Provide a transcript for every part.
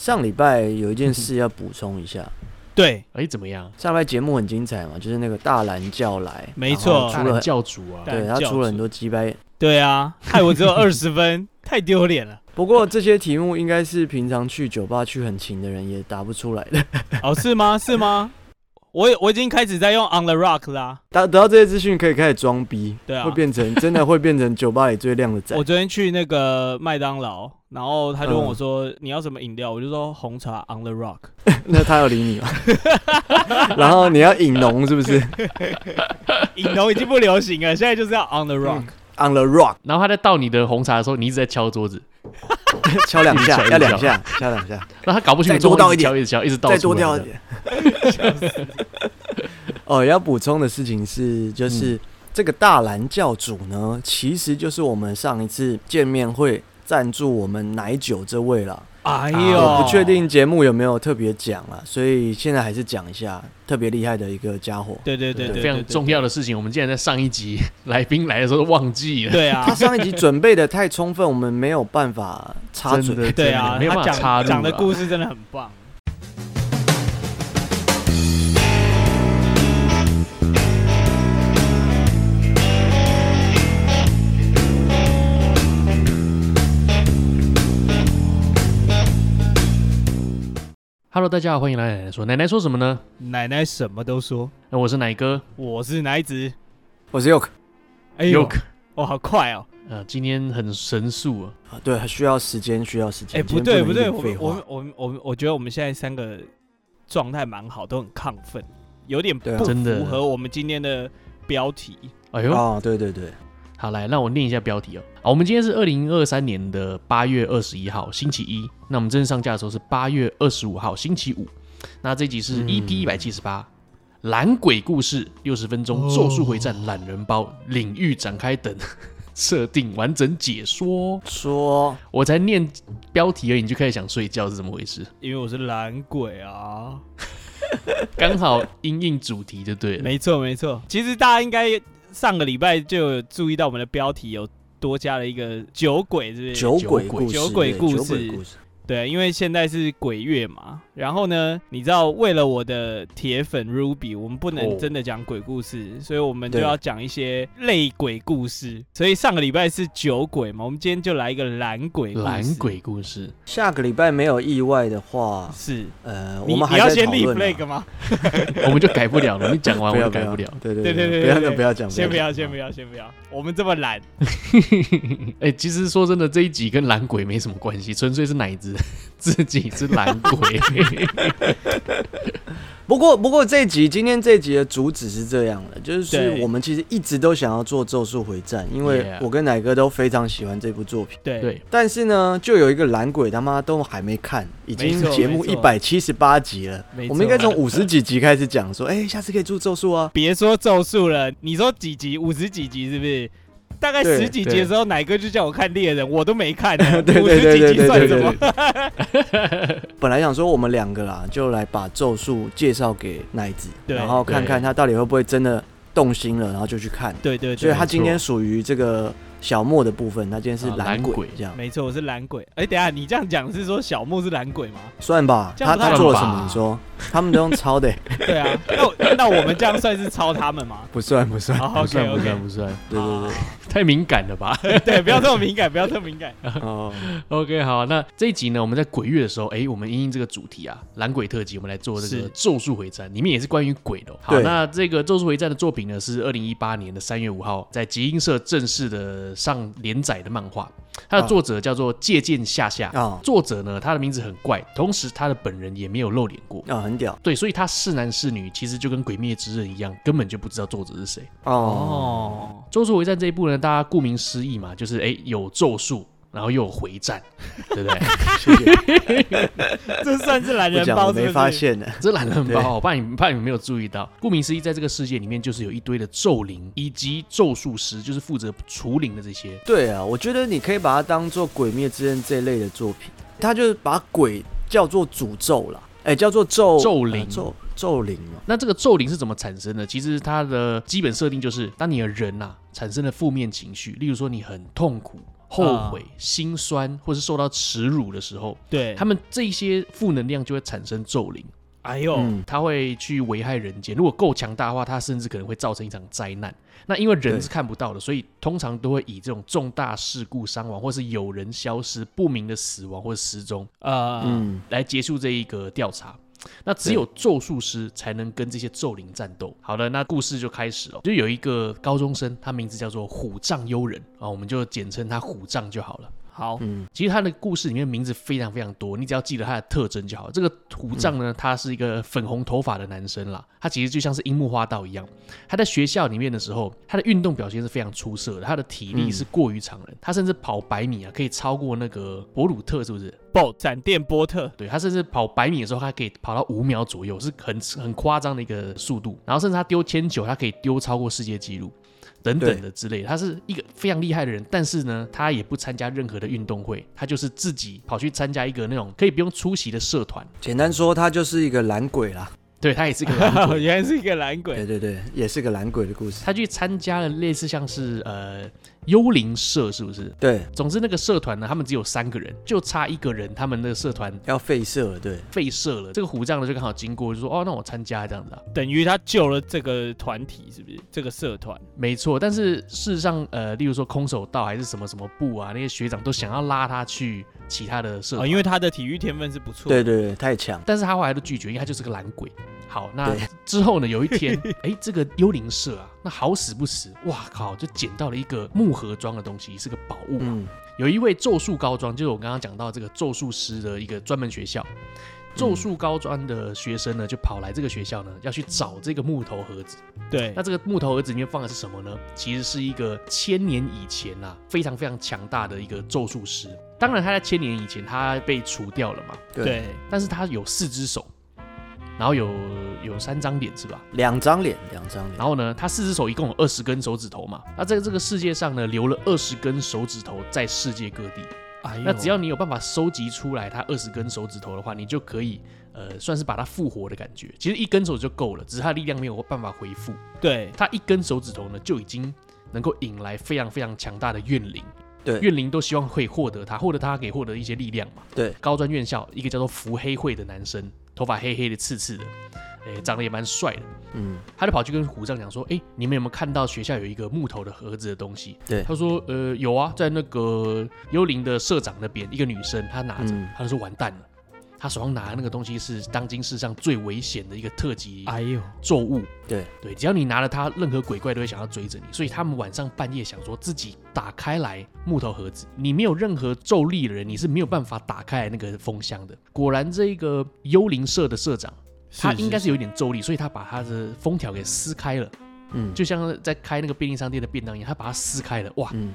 上礼拜有一件事要补充一下。对，哎，怎么样？上礼拜节目很精彩嘛，就是那个大蓝教来，没错，出了教主啊，对他出了很多鸡掰，对啊，害我只有 二十分，太丢脸了。不过这些题目应该是平常去酒吧去很勤的人也答不出来的。哦，是吗？是吗？我我已经开始在用 On the Rock 啦，得得到这些资讯可以开始装逼，对啊，会变成真的 会变成酒吧里最靓的仔。我昨天去那个麦当劳，然后他就问我说：“嗯、你要什么饮料？”我就说红茶 On the Rock。那他要理你吗？然后你要饮浓是不是？饮浓已经不流行了，现在就是要 On the Rock。嗯 On the rock，然后他在倒你的红茶的时候，你一直在敲桌子，敲两下，敲两下，敲两下。那他搞不清楚，再多倒一点，一直敲，一直倒，再多掉一点。哦，要补充的事情是，就是、嗯、这个大蓝教主呢，其实就是我们上一次见面会赞助我们奶酒这位了。哎呦，不确定节目有没有特别讲了，所以现在还是讲一下特别厉害的一个家伙。对对对对，非常重要的事情，我们竟然在上一集来宾来的时候都忘记了。对啊，他 上一集准备的太充分，我们没有办法插嘴。对啊，没有办法插讲的故事真的很棒。Hello，大家好，欢迎来奶奶说。奶奶说什么呢？奶奶什么都说。那我是奶哥，我是奶子，我是 Yoke。哎呦，哇，好快哦！呃，今天很神速啊。啊，对，需要时间，需要时间。哎，不对，不对，我我我我我觉得我们现在三个状态蛮好，都很亢奋，有点不符合我们今天的标题。哎呦，啊，对对对。好，来，那我念一下标题哦。好，我们今天是二零二三年的八月二十一号，星期一。那我们正式上架的时候是八月二十五号，星期五。那这集是 EP 一百七十八，懒鬼故事六十分钟，咒术回战懒人包领域展开等设定完整解说。说，我才念标题而已，你就开始想睡觉是怎么回事？因为我是懒鬼啊，刚好因应主题就对了。没错，没错。其实大家应该。上个礼拜就有注意到我们的标题有多加了一个酒鬼，是不是？酒鬼故事，酒鬼故事。对，因为现在是鬼月嘛，然后呢，你知道，为了我的铁粉 Ruby，我们不能真的讲鬼故事，哦、所以我们就要讲一些类鬼故事。所以上个礼拜是酒鬼嘛，我们今天就来一个懒鬼故事。懒鬼故事。下个礼拜没有意外的话，是呃，我们还你要先立 flag 吗？我们就改不了了，你讲完我就改不了。对对对对对，不要不要讲，先不要先不要先不要，我们这么懒。哎，其实说真的，这一集跟懒鬼没什么关系，纯粹是奶子。自己是懒鬼，不过不过这一集今天这一集的主旨是这样的，就是我们其实一直都想要做《咒术回战》，因为我跟奶哥都非常喜欢这部作品。对。对，但是呢，就有一个懒鬼他妈都还没看，已经节目一百七十八集了，我们应该从五十几集开始讲，说，哎，下次可以做咒术啊，别说咒术了，你说几集？五十几集是不是？大概十几集的时候，奶哥就叫我看猎人，我都没看。五十几集算什么？本来想说我们两个啦，就来把咒术介绍给奶子，然后看看他到底会不会真的动心了，然后就去看。对对对，所以他今天属于这个。小莫的部分，他今天是懒鬼，这样没错，我是懒鬼。哎，等下你这样讲是说小莫是懒鬼吗？算吧，他他做了什么？你说他们都用抄的。对啊，那那我们这样算是抄他们吗？不算不算，不算不算不算。对对对，太敏感了吧？对，不要这么敏感，不要这么敏感。哦，OK，好，那这一集呢，我们在鬼月的时候，哎，我们因应这个主题啊，懒鬼特辑，我们来做这个咒术回战，里面也是关于鬼的。好，那这个咒术回战的作品呢，是二零一八年的三月五号在集英社正式的。上连载的漫画，它的作者叫做借鉴下下。啊，作者呢，他的名字很怪，同时他的本人也没有露脸过。啊，很屌。对，所以他是男是女，其实就跟《鬼灭之刃》一样，根本就不知道作者是谁。哦，咒术回战这一部呢，大家顾名思义嘛，就是哎有咒术。然后又有回战，对不对？这算是懒人包，我没发现呢。这懒人包，我怕你怕你们没有注意到。顾名思义，在这个世界里面，就是有一堆的咒灵以及咒术师，就是负责除灵的这些。对啊，我觉得你可以把它当做《鬼灭之刃》这一类的作品，它就是把鬼叫做诅咒了，哎，叫做咒咒灵咒咒灵嘛。那这个咒灵是怎么产生的？其实它的基本设定就是，当你的人呐、啊、产生了负面情绪，例如说你很痛苦。后悔、心酸，或是受到耻辱的时候，对他们这些负能量就会产生咒灵。哎呦，他会去危害人间。如果够强大的话，他甚至可能会造成一场灾难。那因为人是看不到的，所以通常都会以这种重大事故伤亡，或是有人消失、不明的死亡或者失踪啊，嗯，来结束这一个调查。那只有咒术师才能跟这些咒灵战斗。好的，那故事就开始了。就有一个高中生，他名字叫做虎杖悠仁啊，我们就简称他虎杖就好了。好，嗯，其实他的故事里面名字非常非常多，你只要记得他的特征就好。这个虎杖呢，他是一个粉红头发的男生啦，他其实就像是樱木花道一样。他在学校里面的时候，他的运动表现是非常出色的，他的体力是过于常人，他甚至跑百米啊可以超过那个博鲁特，是不是？不，闪电波特。对，他甚至跑百米的时候，他可以跑到五秒左右，是很很夸张的一个速度。然后甚至他丢铅球，他可以丢超过世界纪录。等等的之类的，他是一个非常厉害的人，但是呢，他也不参加任何的运动会，他就是自己跑去参加一个那种可以不用出席的社团。简单说，他就是一个懒鬼啦。对，他也是一个懒鬼，原来是一个懒鬼。对对对，也是个懒鬼的故事。他去参加了类似像是呃。幽灵社是不是？对，总之那个社团呢，他们只有三个人，就差一个人，他们那个社团要废社了，对，废社了。这个虎杖呢就刚好经过，就说哦，那我参加这样子啊，等于他救了这个团体，是不是？这个社团没错，但是事实上，呃，例如说空手道还是什么什么部啊，那些学长都想要拉他去其他的社团，哦，因为他的体育天分是不错，对对对，太强。但是他后来都拒绝，因为他就是个懒鬼。好，那之后呢？有一天，哎，这个幽灵社啊，那好死不死，哇靠，就捡到了一个木盒装的东西，是个宝物啊。嗯、有一位咒术高专，就是我刚刚讲到这个咒术师的一个专门学校，咒术高专的学生呢，就跑来这个学校呢，要去找这个木头盒子。对，那这个木头盒子里面放的是什么呢？其实是一个千年以前啊，非常非常强大的一个咒术师。当然，他在千年以前他被除掉了嘛。对，但是他有四只手。然后有有三张脸是吧？两张脸，两张脸。然后呢，他四只手一共有二十根手指头嘛。那在这个世界上呢，留了二十根手指头在世界各地。哎呦，那只要你有办法收集出来他二十根手指头的话，你就可以呃，算是把他复活的感觉。其实一根手指就够了，只是他力量没有办法恢复。对，他一根手指头呢，就已经能够引来非常非常强大的怨灵。对，怨灵都希望可以获得他，获得他可以获得一些力量嘛。对，高专院校一个叫做伏黑会的男生。头发黑黑的、刺刺的，哎、欸，长得也蛮帅的。嗯，他就跑去跟虎杖讲说：“哎、欸，你们有没有看到学校有一个木头的盒子的东西？”对，他说：“呃，有啊，在那个幽灵的社长那边，一个女生她拿着，她、嗯、就说完蛋了。”他手上拿的那个东西是当今世上最危险的一个特级哎呦咒物，对对，只要你拿了它，任何鬼怪都会想要追着你。所以他们晚上半夜想说自己打开来木头盒子，你没有任何咒力的人，你是没有办法打开来那个封箱的。果然，这一个幽灵社的社长，他应该是有一点咒力，所以他把他的封条给撕开了，嗯，就像在开那个便利商店的便当一样，他把它撕开了，哇，嗯，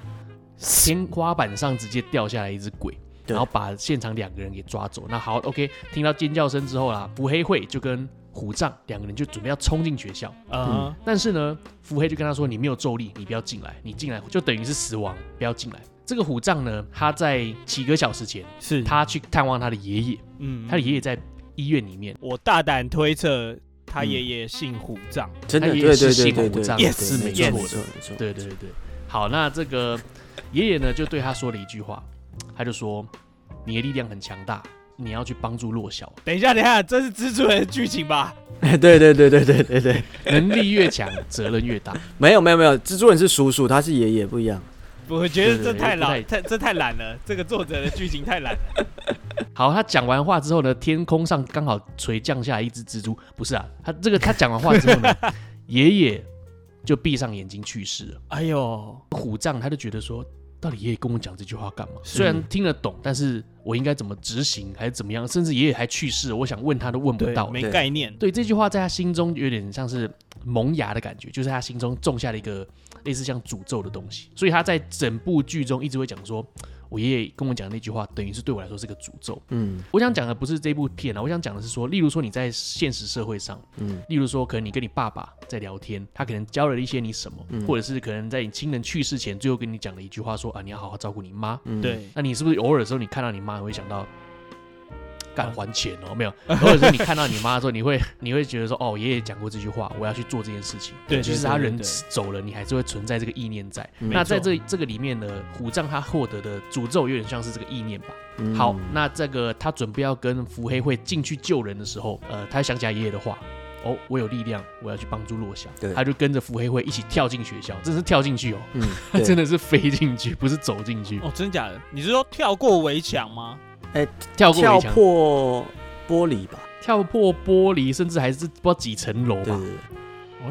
天花板上直接掉下来一只鬼。然后把现场两个人给抓走。那好，OK，听到尖叫声之后啦，伏黑会就跟虎杖两个人就准备要冲进学校。嗯，嗯，但是呢，伏黑就跟他说：“你没有咒力，你不要进来。你进来就等于是死亡，不要进来。”这个虎杖呢，他在几个小时前是他去探望他的爷爷。嗯，他的爷爷在医院里面。我大胆推测，他爷爷姓虎杖，真的，他爷爷是姓虎杖，也是没错的。对对对对，好，那这个爷爷呢，就对他说了一句话。他就说：“你的力量很强大，你要去帮助弱小。”等一下，等一下，这是蜘蛛人的剧情吧？对对对对对对对，能力越强，责任越大。没有没有没有，蜘蛛人是叔叔，他是爷爷，不一样。我觉得这太懒，太这太懒了。这个作者的剧情太懒了。好，他讲完话之后呢，天空上刚好垂降下来一只蜘蛛。不是啊，他这个他讲完话之后呢，爷爷就闭上眼睛去世了。哎呦，虎杖他就觉得说。到底爷爷跟我讲这句话干嘛？虽然听得懂，但是我应该怎么执行，还是怎么样？甚至爷爷还去世，我想问他都问不到，没概念。对，这句话在他心中有点像是萌芽的感觉，就是他心中种下了一个类似像诅咒的东西，所以他在整部剧中一直会讲说。我爷爷跟我讲的那句话，等于是对我来说是个诅咒。嗯，我想讲的不是这部片啊，我想讲的是说，例如说你在现实社会上，嗯，例如说可能你跟你爸爸在聊天，他可能教了一些你什么，嗯、或者是可能在你亲人去世前，最后跟你讲了一句话说，说啊，你要好好照顾你妈。嗯，对。那你是不是偶尔的时候，你看到你妈，会想到敢还钱哦，没有。或者是你看到你妈的时候，你会你会觉得说，哦，爷爷讲过这句话，我要去做这件事情。对，其实他人走了，你还是会存在这个意念在。那在这这个里面呢，虎杖他获得的诅咒有点像是这个意念吧。好，那这个他准备要跟伏黑会进去救人的时候，呃，他想起来爷爷的话。哦，我有力量，我要去帮助弱小。对，他就跟着伏黑会一起跳进学校，真是跳进去哦。嗯，他真的是飞进去，不是走进去。哦，真假的？你是说跳过围墙吗？哎、欸，跳过，跳破玻璃吧？跳破玻璃，甚至还是不知道几层楼吧？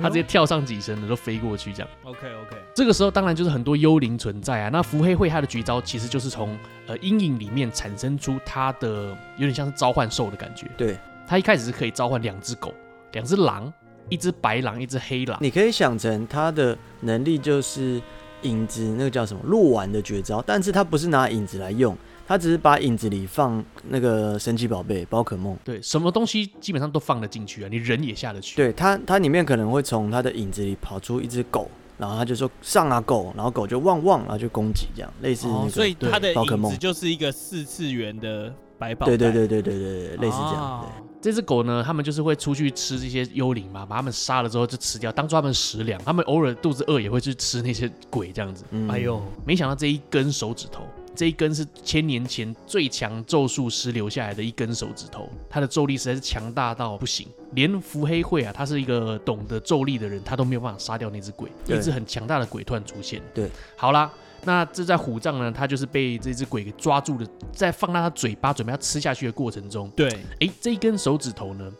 他直接跳上几层的都飞过去，这样。OK OK。这个时候当然就是很多幽灵存在啊。那伏黑会他的绝招其实就是从呃阴影里面产生出他的有点像是召唤兽的感觉。对，他一开始是可以召唤两只狗。两只狼，一只白狼，一只黑狼。你可以想成他的能力就是影子，那个叫什么鹿丸的绝招，但是他不是拿影子来用，他只是把影子里放那个神奇宝贝宝可梦。对，什么东西基本上都放得进去啊，你人也下得去。对，他，他里面可能会从他的影子里跑出一只狗，然后他就说上啊狗，然后狗就汪汪，然后就攻击这样，类似那个。所以他的影子就是一个四次元的百宝袋。对对对对对对对，类似这样。对。这只狗呢，他们就是会出去吃这些幽灵嘛，把他们杀了之后就吃掉，当做他们食粮。他们偶尔肚子饿也会去吃那些鬼这样子。嗯、哎呦，没想到这一根手指头，这一根是千年前最强咒术师留下来的一根手指头，它的咒力实在是强大到不行，连伏黑会啊，他是一个懂得咒力的人，他都没有办法杀掉那只鬼，一只很强大的鬼突然出现。对，好啦。那这在虎杖呢，他就是被这只鬼给抓住的，在放大他嘴巴准备要吃下去的过程中，对，哎，这一根手指头呢，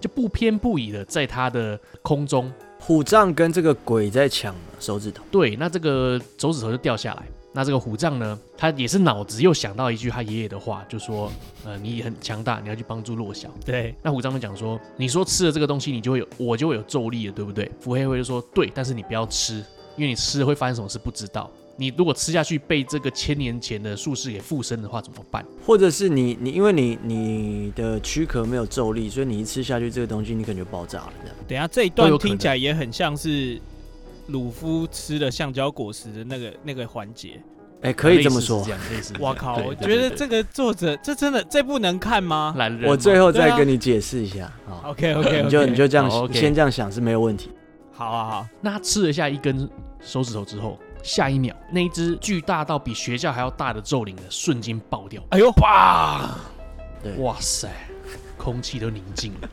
就不偏不倚的在他的空中，虎杖跟这个鬼在抢手指头，对，那这个手指头就掉下来，那这个虎杖呢，他也是脑子又想到一句他爷爷的话，就说，呃，你很强大，你要去帮助弱小，对，那虎杖就讲说，你说吃了这个东西，你就会有，我就会有咒力了，对不对？伏黑会就说，对，但是你不要吃，因为你吃了会发生什么事不知道。你如果吃下去被这个千年前的术士给附身的话怎么办？或者是你你因为你你的躯壳没有咒力，所以你一吃下去这个东西你可能就爆炸了这样。等下这一段听起来也很像是鲁夫吃了橡胶果实的那个那个环节。哎、欸，可以这么说。我靠，我觉得这个作者这真的这部能看吗？吗我最后再跟你解释一下。啊、OK OK，, okay 你就你就这样、oh, okay. 先这样想是没有问题。好啊好，那他吃了下一根手指头之后。下一秒，那一只巨大到比学校还要大的咒灵呢，瞬间爆掉。哎呦，哇！对，哇塞，空气都宁静了。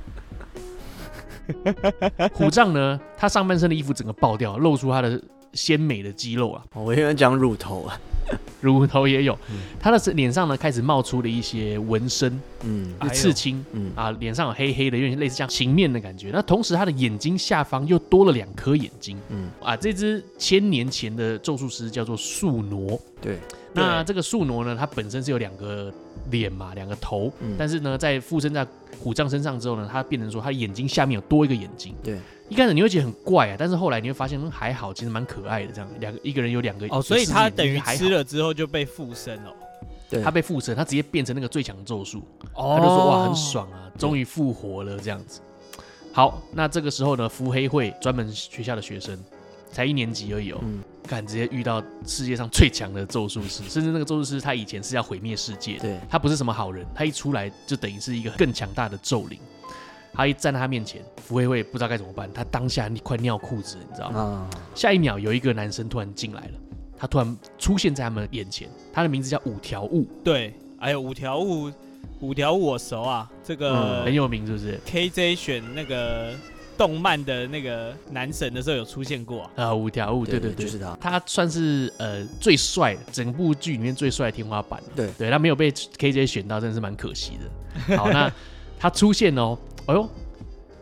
虎杖呢，他上半身的衣服整个爆掉，露出他的鲜美的肌肉啊。我以为讲乳头啊。乳头也有，他的脸上呢开始冒出了一些纹身，嗯，刺青，嗯。啊，脸上有黑黑的，有点类似像形面的感觉。那同时他的眼睛下方又多了两颗眼睛，嗯。啊，这只千年前的咒术师叫做宿儺，对，那这个树挪呢，它本身是有两个脸嘛，两个头，嗯，但是呢，在附身在虎杖身上之后呢，它变成说它眼睛下面有多一个眼睛，对。一开始你会觉得很怪啊，但是后来你会发现还好，其实蛮可爱的。这样两个一个人有两个哦，所以他等于吃了之后就被附身了。对，他被附身，他直接变成那个最强咒术。哦，他就说哇，很爽啊，终于复活了这样子。好，那这个时候呢，伏黑会专门学校的学生才一年级而已哦，敢直接遇到世界上最强的咒术师，甚至那个咒术师他以前是要毁灭世界，对，他不是什么好人，他一出来就等于是一个更强大的咒灵。他一站在他面前，伏黑会不知道该怎么办。他当下你快尿裤子，你知道吗？啊、下一秒有一个男生突然进来了，他突然出现在他们眼前。他的名字叫五条悟。对，哎呦，五条悟，五条悟我熟啊，这个、嗯、很有名，是不是？KJ 选那个动漫的那个男神的时候有出现过啊。五条悟，对对对，就是他。他算是呃最帅，整部剧里面最帅的天花板。对对，他没有被 KJ 选到，真的是蛮可惜的。好，那他出现哦。哎呦，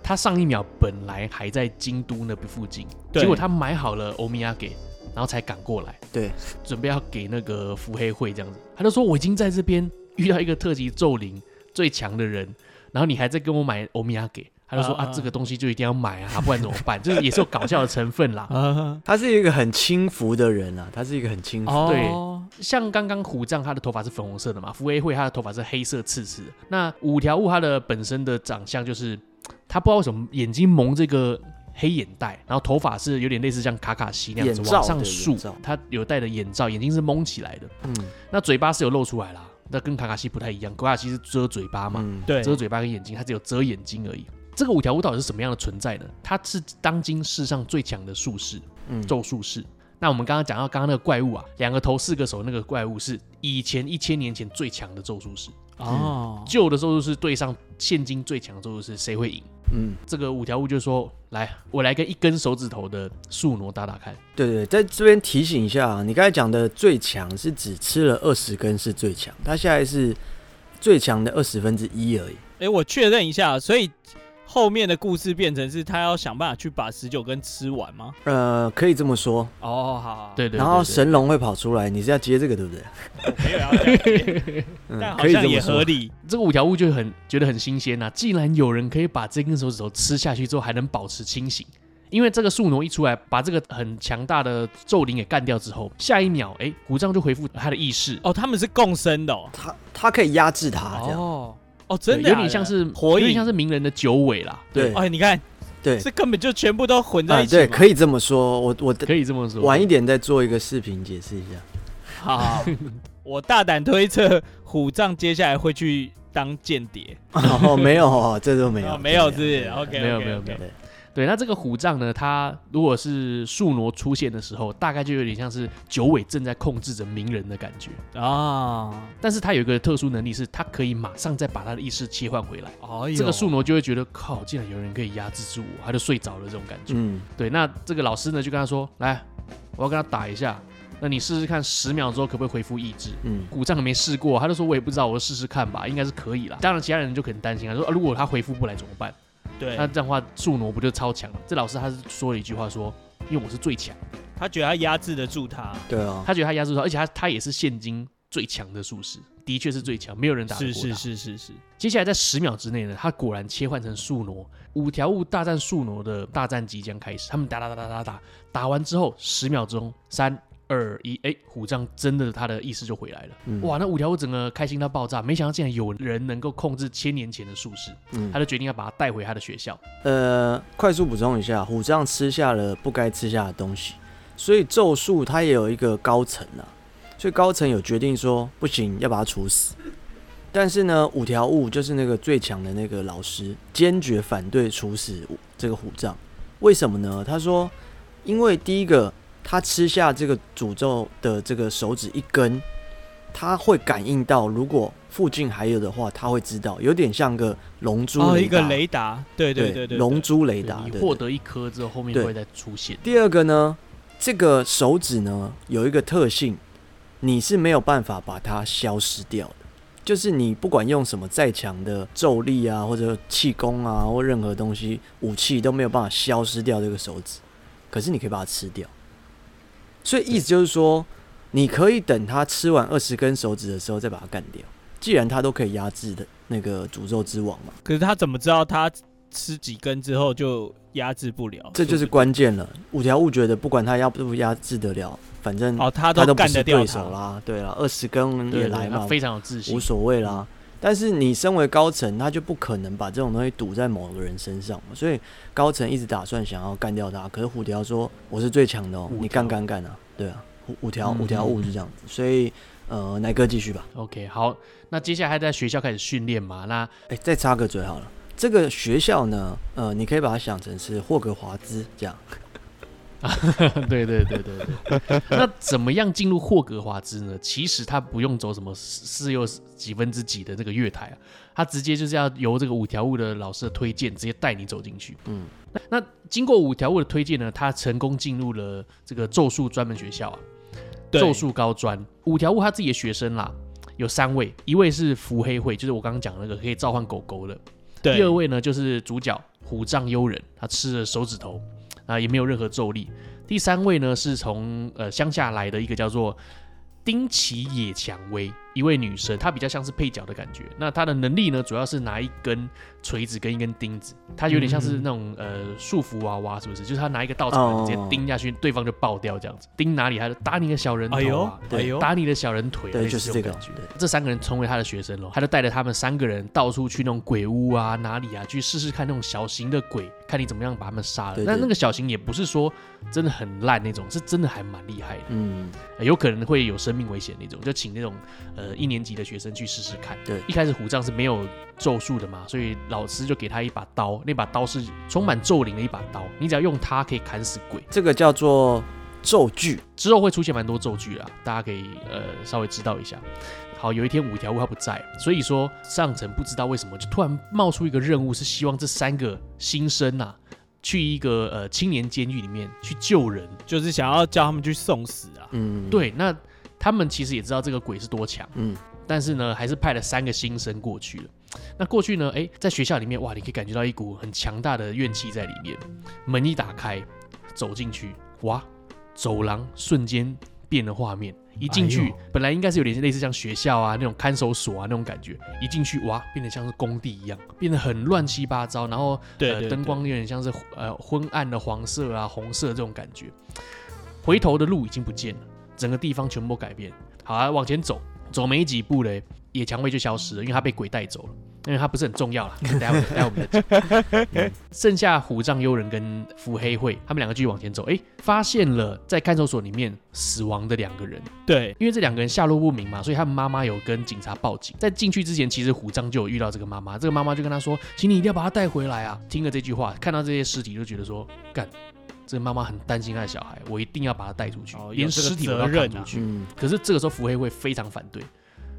他上一秒本来还在京都那边附近，结果他买好了欧米亚给，然后才赶过来，对，准备要给那个伏黑会这样子。他就说：“我已经在这边遇到一个特级咒灵最强的人，然后你还在跟我买欧米亚给。”他就说：“啊，啊，这个东西就一定要买啊，不然怎么办？就是也是有搞笑的成分啦。啊”他是一个很轻浮的人啊，他是一个很轻浮。哦、对，像刚刚虎杖他的头发是粉红色的嘛，伏黑会他的头发是黑色刺刺。那五条悟他的本身的长相就是，他不知道为什么眼睛蒙这个黑眼袋，然后头发是有点类似像卡卡西那样子往上竖，他有戴的眼罩，眼睛是蒙起来的。嗯，那嘴巴是有露出来啦。那跟卡卡西不太一样，卡卡西是遮嘴巴嘛，嗯，对，遮嘴巴跟眼睛，他只有遮眼睛而已。这个五条悟到底是什么样的存在呢？他是当今世上最强的术士，嗯，咒术士。那我们刚刚讲到刚刚那个怪物啊，两个头四个手那个怪物是以前一千年前最强的咒术师哦，旧的咒术师对上现今最强的咒术师，谁会赢？嗯，这个五条悟就说：“来，我来跟一根手指头的树挪打打看。”对对，在这边提醒一下，你刚才讲的最强是指吃了二十根是最强，他现在是最强的二十分之一而已。哎，我确认一下，所以。后面的故事变成是他要想办法去把十九根吃完吗？呃，可以这么说。哦，好，对对。然后神龙会跑出来，你是要接这个对不对？没有 但好像也合理。这个五条悟就很觉得很新鲜呐，既然有人可以把这根手指头吃下去之后还能保持清醒，因为这个树挪一出来把这个很强大的咒灵给干掉之后，下一秒哎，虎杖就恢复他的意识。哦，他们是共生的，哦他他可以压制他这样。哦。哦，真的有点像是火影，有点像是鸣人的九尾啦。对，哎，你看，对，这根本就全部都混在一起。对，可以这么说。我我可以这么说。晚一点再做一个视频解释一下。好，我大胆推测，虎杖接下来会去当间谍。哦，没有，这都没有，没有，是 OK，没有，没有，没有。对，那这个虎杖呢？它如果是树挪出现的时候，大概就有点像是九尾正在控制着鸣人的感觉啊。但是它有一个特殊能力，是它可以马上再把他的意识切换回来。哦，这个树挪就会觉得靠，竟然有人可以压制住我，他就睡着了这种感觉。嗯，对。那这个老师呢，就跟他说：“来，我要跟他打一下，那你试试看，十秒之后可不可以恢复意志？”嗯，虎杖还没试过，他就说：“我也不知道，我试试看吧，应该是可以啦。”当然，其他人就很担心，啊说：“啊，如果他恢复不来怎么办？”对，那这样的话，树挪不就超强了？这老师他是说了一句话说，说因为我是最强，他觉得他压制得住他。对啊，他觉得他压制住他，而且他他也是现今最强的术士，的确是最强，没有人打得过他。是是是是是。接下来在十秒之内呢，他果然切换成树挪，五条悟大战树挪的大战即将开始。他们打打打打打打，打完之后十秒钟，三。二一哎，虎杖真的他的意识就回来了。嗯、哇，那五条悟整个开心到爆炸，没想到竟然有人能够控制千年前的术士，嗯、他就决定要把他带回他的学校。呃，快速补充一下，虎杖吃下了不该吃下的东西，所以咒术它也有一个高层啊，所以高层有决定说不行，要把他处死。但是呢，五条悟就是那个最强的那个老师，坚决反对处死这个虎杖。为什么呢？他说，因为第一个。他吃下这个诅咒的这个手指一根，他会感应到，如果附近还有的话，他会知道，有点像个龙珠哦，一个雷达，对对对对，龙珠雷达。你获得一颗之后，后面会再出现。第二个呢，这个手指呢有一个特性，你是没有办法把它消失掉的，就是你不管用什么再强的咒力啊，或者气功啊，或任何东西武器都没有办法消失掉这个手指，可是你可以把它吃掉。所以意思就是说，你可以等他吃完二十根手指的时候再把它干掉。既然他都可以压制的那个诅咒之王嘛，可是他怎么知道他吃几根之后就压制不了？这就是关键了。五条悟觉得不管他压不压制得了，反正哦他都干得掉对手啦。对啦，二十根也来嘛，非常有自信，无所谓啦。但是你身为高层，他就不可能把这种东西堵在某个人身上嘛。所以高层一直打算想要干掉他，可是虎条说我是最强的哦、喔，你干干干啊！对啊，五五条五条悟是这样子。所以呃，奶哥继续吧。OK，好，那接下来还在学校开始训练嘛？那哎、欸，再插个嘴好了，这个学校呢，呃，你可以把它想成是霍格华兹这样。对对对对对，那怎么样进入霍格华兹呢？其实他不用走什么四又几分之几的这个月台啊，他直接就是要由这个五条悟的老师的推荐，直接带你走进去。嗯，那，那经过五条悟的推荐呢，他成功进入了这个咒术专门学校啊，咒术高专。五条悟他自己的学生啦，有三位，一位是伏黑惠，就是我刚刚讲那个可以召唤狗狗的。第二位呢，就是主角虎杖悠仁，他吃了手指头。啊，也没有任何咒力。第三位呢，是从呃乡下来的一个叫做丁崎野蔷薇。一位女生，她比较像是配角的感觉。那她的能力呢，主要是拿一根锤子跟一根钉子，她有点像是那种呃束缚娃娃，是不是？就是她拿一个稻草直接钉下去，对方就爆掉这样子。钉哪里？还是打你的小人头啊？对，打你的小人腿，对，就是这个感觉。这三个人成为他的学生了，他就带着他们三个人到处去那种鬼屋啊，哪里啊，去试试看那种小型的鬼，看你怎么样把他们杀了。但那个小型也不是说真的很烂那种，是真的还蛮厉害的。嗯，有可能会有生命危险那种，就请那种呃。呃一年级的学生去试试看。对，一开始虎杖是没有咒术的嘛，所以老师就给他一把刀，那把刀是充满咒灵的一把刀，你只要用它可以砍死鬼。这个叫做咒具，之后会出现蛮多咒具啊，大家可以呃稍微知道一下。好，有一天五条悟他不在，所以说上层不知道为什么就突然冒出一个任务，是希望这三个新生啊。去一个呃青年监狱里面去救人，就是想要叫他们去送死啊。嗯，对。那他们其实也知道这个鬼是多强，嗯，但是呢，还是派了三个新生过去了。那过去呢，哎，在学校里面，哇，你可以感觉到一股很强大的怨气在里面。门一打开，走进去，哇，走廊瞬间变了画面。一进去，哎、本来应该是有点类似像学校啊那种看守所啊那种感觉，一进去哇，变得像是工地一样，变得很乱七八糟，然后对，灯光有点像是呃昏暗的黄色啊红色这种感觉，回头的路已经不见了，整个地方全部改变。好啊，往前走，走没几步嘞，野蔷薇就消失了，因为它被鬼带走了。因为它不是很重要了，待会待会我们再讲、嗯。剩下虎杖悠仁跟伏黑会，他们两个继续往前走，哎，发现了在看守所里面死亡的两个人。对，因为这两个人下落不明嘛，所以他们妈妈有跟警察报警。在进去之前，其实虎杖就有遇到这个妈妈，这个妈妈就跟他说：“请你一定要把他带回来啊！”听了这句话，看到这些尸体，就觉得说：“干，这个妈妈很担心她的小孩，我一定要把他带出去，哦、连尸体都要扛出去。嗯”可是这个时候伏黑会非常反对，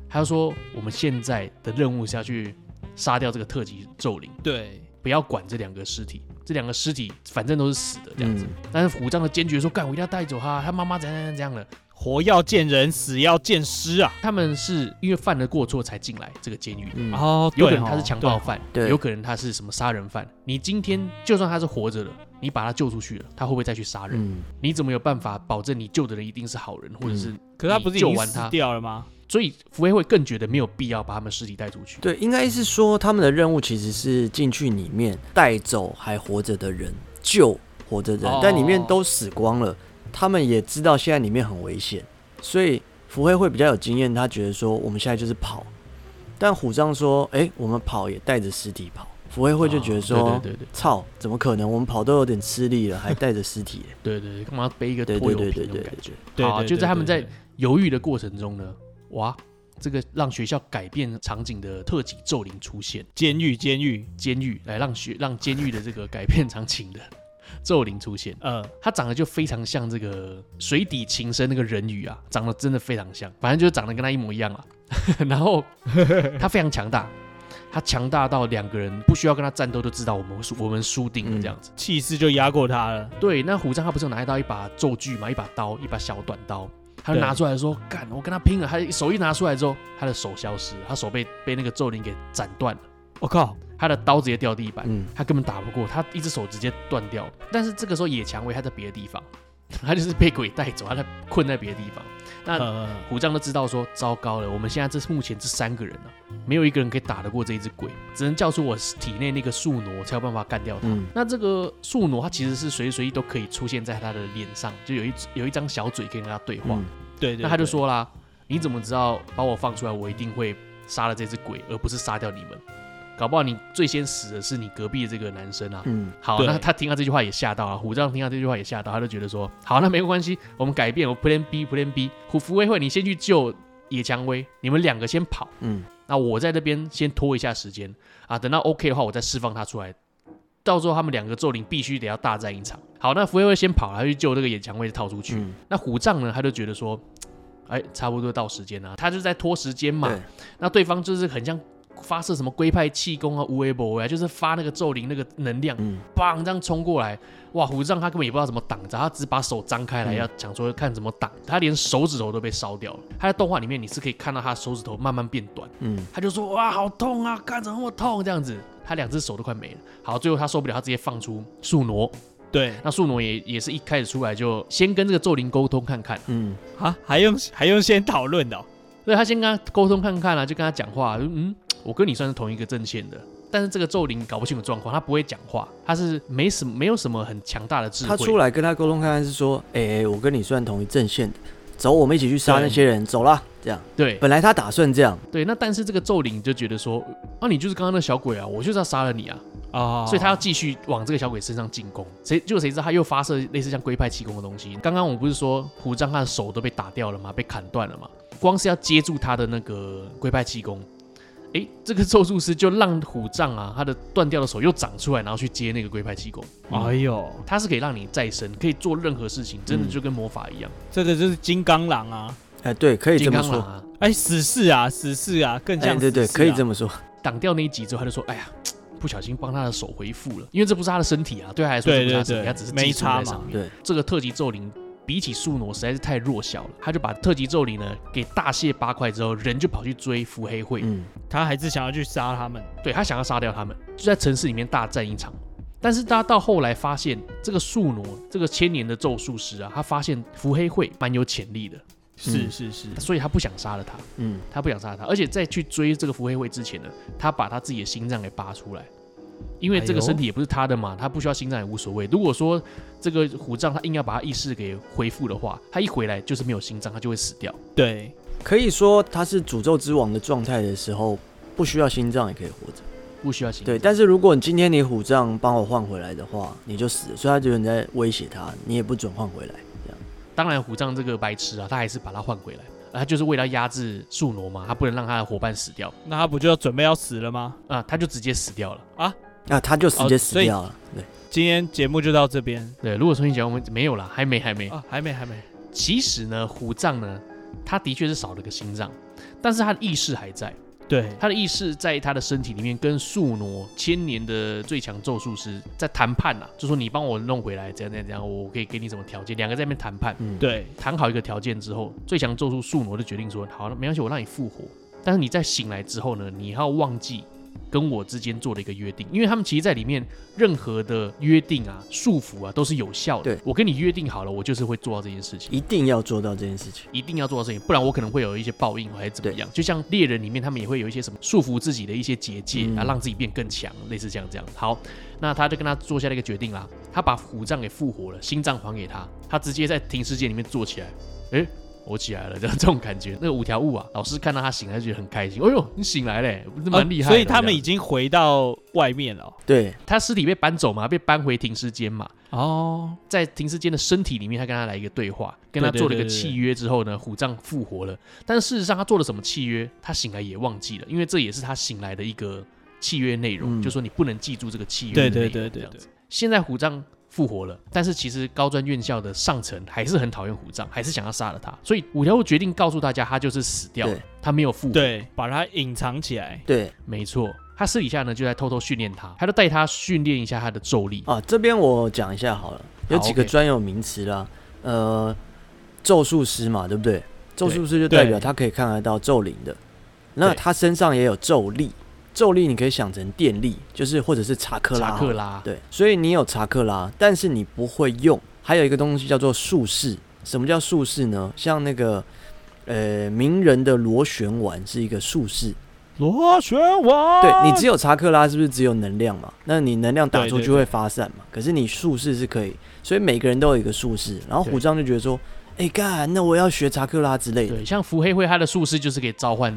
他就说：“我们现在的任务是要去。”杀掉这个特级咒灵，对，不要管这两个尸体，这两个尸体反正都是死的这样子。嗯、但是虎杖的坚决说：“干，我一定要带走他，他妈妈怎样怎样怎样的，活要见人，死要见尸啊！”他们是因为犯了过错才进来这个监狱的，哦、嗯，有可能他是强暴犯，对，有可能他是什么杀人犯。你今天就算他是活着的，你把他救出去了，他会不会再去杀人？嗯、你怎么有办法保证你救的人一定是好人，或者是？可是他不是救完他掉了吗？所以福威会更觉得没有必要把他们尸体带出去。对，应该是说他们的任务其实是进去里面带走还活着的人，救活着的人，但里面都死光了。他们也知道现在里面很危险，所以福黑会比较有经验，他觉得说我们现在就是跑。但虎杖说：“哎，我们跑也带着尸体跑。”伏黑惠就觉得说：“对对对，操，怎么可能？我们跑都有点吃力了，还带着尸体？对对对，干嘛背一个拖油瓶那种感觉？好，就在他们在犹豫的过程中呢。”哇，这个让学校改变场景的特级咒灵出现，监狱，监狱，监狱，来让学让监狱的这个改变场景的 咒灵出现。呃，他长得就非常像这个水底情深那个人鱼啊，长得真的非常像，反正就是长得跟他一模一样啊。然后他非常强大，他强大到两个人不需要跟他战斗，就知道我们输，我们输定了这样子，气势就压过他了。对，那虎杖他不是有拿到一把咒具嘛？一把刀，一把小短刀。他就拿出来说：“干，我跟他拼了！”他手一拿出来之后，他的手消失，他手被被那个咒灵给斩断了。我靠，他的刀直接掉地板，嗯，他根本打不过，他一只手直接断掉。但是这个时候野蔷薇他在别的地方，他就是被鬼带走，他在困在别的地方。那虎杖都知道说：“糟糕了，我们现在这是目前这三个人呢、啊，没有一个人可以打得过这一只鬼，只能叫出我体内那个树挪才有办法干掉他。嗯、那这个树挪，他其实是随时随地都可以出现在他的脸上，就有一有一张小嘴可以跟他对话。嗯”对，对，对，那他就说啦：“你怎么知道把我放出来，我一定会杀了这只鬼，而不是杀掉你们？搞不好你最先死的是你隔壁的这个男生啊。”嗯，好，那他听到这句话也吓到了，虎杖听到这句话也吓到，他就觉得说：“好，那没关系，我们改变，我 Plan B，Plan B。虎伏威会，你先去救野蔷薇，你们两个先跑。嗯，那我在这边先拖一下时间啊，等到 OK 的话，我再释放他出来。到时候他们两个咒灵必须得要大战一场。好，那福威会先跑，他去救这个野蔷薇，逃出去。嗯、那虎杖呢，他就觉得说。哎，差不多到时间了，他就在拖时间嘛。对那对方就是很像发射什么龟派气功啊、无为不为啊，就是发那个咒灵那个能量，嗯，砰这样冲过来。哇，虎杖他根本也不知道怎么挡着，他只把手张开来，嗯、要想说看怎么挡。他连手指头都被烧掉了。他在动画里面你是可以看到他手指头慢慢变短。嗯，他就说哇，好痛啊，干怎么那么痛？这样子，他两只手都快没了。好，最后他受不了，他直接放出树挪。对，那树挪也也是一开始出来就先跟这个咒灵沟通看看，嗯，啊，还用还用先讨论的，对，他先跟他沟通看看啊，就跟他讲话，嗯，我跟你算是同一个阵线的，但是这个咒灵搞不清楚状况，他不会讲话，他是没什么没有什么很强大的智慧，他出来跟他沟通看看是说，哎、欸，我跟你算同一阵线的，走，我们一起去杀那些人，走了，这样，对，本来他打算这样，对，那但是这个咒灵就觉得说，啊，你就是刚刚那小鬼啊，我就是要杀了你啊。啊，所以他要继续往这个小鬼身上进攻。谁就谁知道他又发射类似像龟派气功的东西。刚刚我不是说虎杖他的手都被打掉了吗？被砍断了吗？光是要接住他的那个龟派气功。哎，这个咒术师就让虎杖啊，他的断掉的手又长出来，然后去接那个龟派气功。哎呦，他是可以让你再生，可以做任何事情，真的就跟魔法一样。这个就是金刚狼啊！哎，对，可以这么说啊。哎，死侍啊，死侍啊，更像。对对，可以这么说。挡掉那一集之后，他就说：“哎呀，不小心帮他的手恢复了，因为这不是他的身体啊，对他来说这不是他的身体，他只是没插在上面。对，这个特级咒灵。”比起宿儺实在是太弱小了，他就把特级咒灵呢给大卸八块之后，人就跑去追伏黑会。嗯，他还是想要去杀他们，对，他想要杀掉他们，就在城市里面大战一场。但是他到后来发现，这个宿儺这个千年的咒术师啊，他发现伏黑会蛮有潜力的，是是是，所以他不想杀了他，嗯，他不想杀了他，而且在去追这个伏黑会之前呢，他把他自己的心脏给拔出来。因为这个身体也不是他的嘛，他不需要心脏也无所谓。如果说这个虎杖他硬要把他意识给恢复的话，他一回来就是没有心脏，他就会死掉。对，可以说他是诅咒之王的状态的时候，不需要心脏也可以活着，不需要心脏。对，但是如果你今天你虎杖帮我换回来的话，你就死了。所以他觉得你在威胁他，你也不准换回来。这样，当然虎杖这个白痴啊，他还是把他换回来。他就是为了压制树挪嘛，他不能让他的伙伴死掉。那他不就要准备要死了吗？啊，他就直接死掉了啊。那、啊、他就直接死掉了。哦、对，今天节目就到这边。对，如果重新讲，我们没有了，还没，还没啊，还没，还没。其实呢，虎杖呢，他的确是少了个心脏，但是他的意识还在。对，他的意识在他的身体里面，跟宿儺千年的最强咒术师在谈判呐，就说你帮我弄回来，怎样怎样怎样，我可以给你什么条件？两个在那边谈判。嗯，对，谈好一个条件之后，最强咒术宿儺就决定说，好了，没关系，我让你复活，但是你在醒来之后呢，你要忘记。跟我之间做了一个约定，因为他们其实在里面任何的约定啊、束缚啊都是有效的。对，我跟你约定好了，我就是会做到这件事情，一定要做到这件事情，一定要做到这件事情，不然我可能会有一些报应还是怎么样。就像猎人里面，他们也会有一些什么束缚自己的一些结界啊，让自己变更强，类似这样这样。好，那他就跟他做下了一个决定啦，他把虎杖给复活了，心脏还给他，他直接在停尸间里面坐起来，诶。我起来了，这 这种感觉，那个五条悟啊，老师看到他醒来就觉得很开心。哎呦，你醒来嘞，不是蛮厉害的。所以他们已经回到外面了。对，他尸体被搬走嘛，被搬回停尸间嘛。哦，在停尸间的身体里面，他跟他来一个对话，跟他做了一个契约之后呢，虎杖复活了。但是事实上，他做了什么契约，他醒来也忘记了，因为这也是他醒来的一个契约内容，就说你不能记住这个契约。对对对对，这样子。现在虎杖。复活了，但是其实高专院校的上层还是很讨厌虎杖，还是想要杀了他。所以五条悟决定告诉大家，他就是死掉了，他没有复活，对，把他隐藏起来。对，没错，他私底下呢就在偷偷训练他，他就带他训练一下他的咒力啊。这边我讲一下好了，有几个专有名词啦，呃，咒术师嘛，对不对？咒术师就代表他可以看得到咒灵的，那他身上也有咒力。咒力你可以想成电力，就是或者是查克拉。查克拉，对，所以你有查克拉，但是你不会用。还有一个东西叫做术士。什么叫术士呢？像那个呃名人的螺旋丸是一个术士。螺旋丸。对，你只有查克拉，是不是只有能量嘛？那你能量打出去会发散嘛？可是你术士是可以，所以每个人都有一个术士。然后虎杖就觉得说，哎干，那我要学查克拉之类的。对，像伏黑会他的术士就是可以召唤。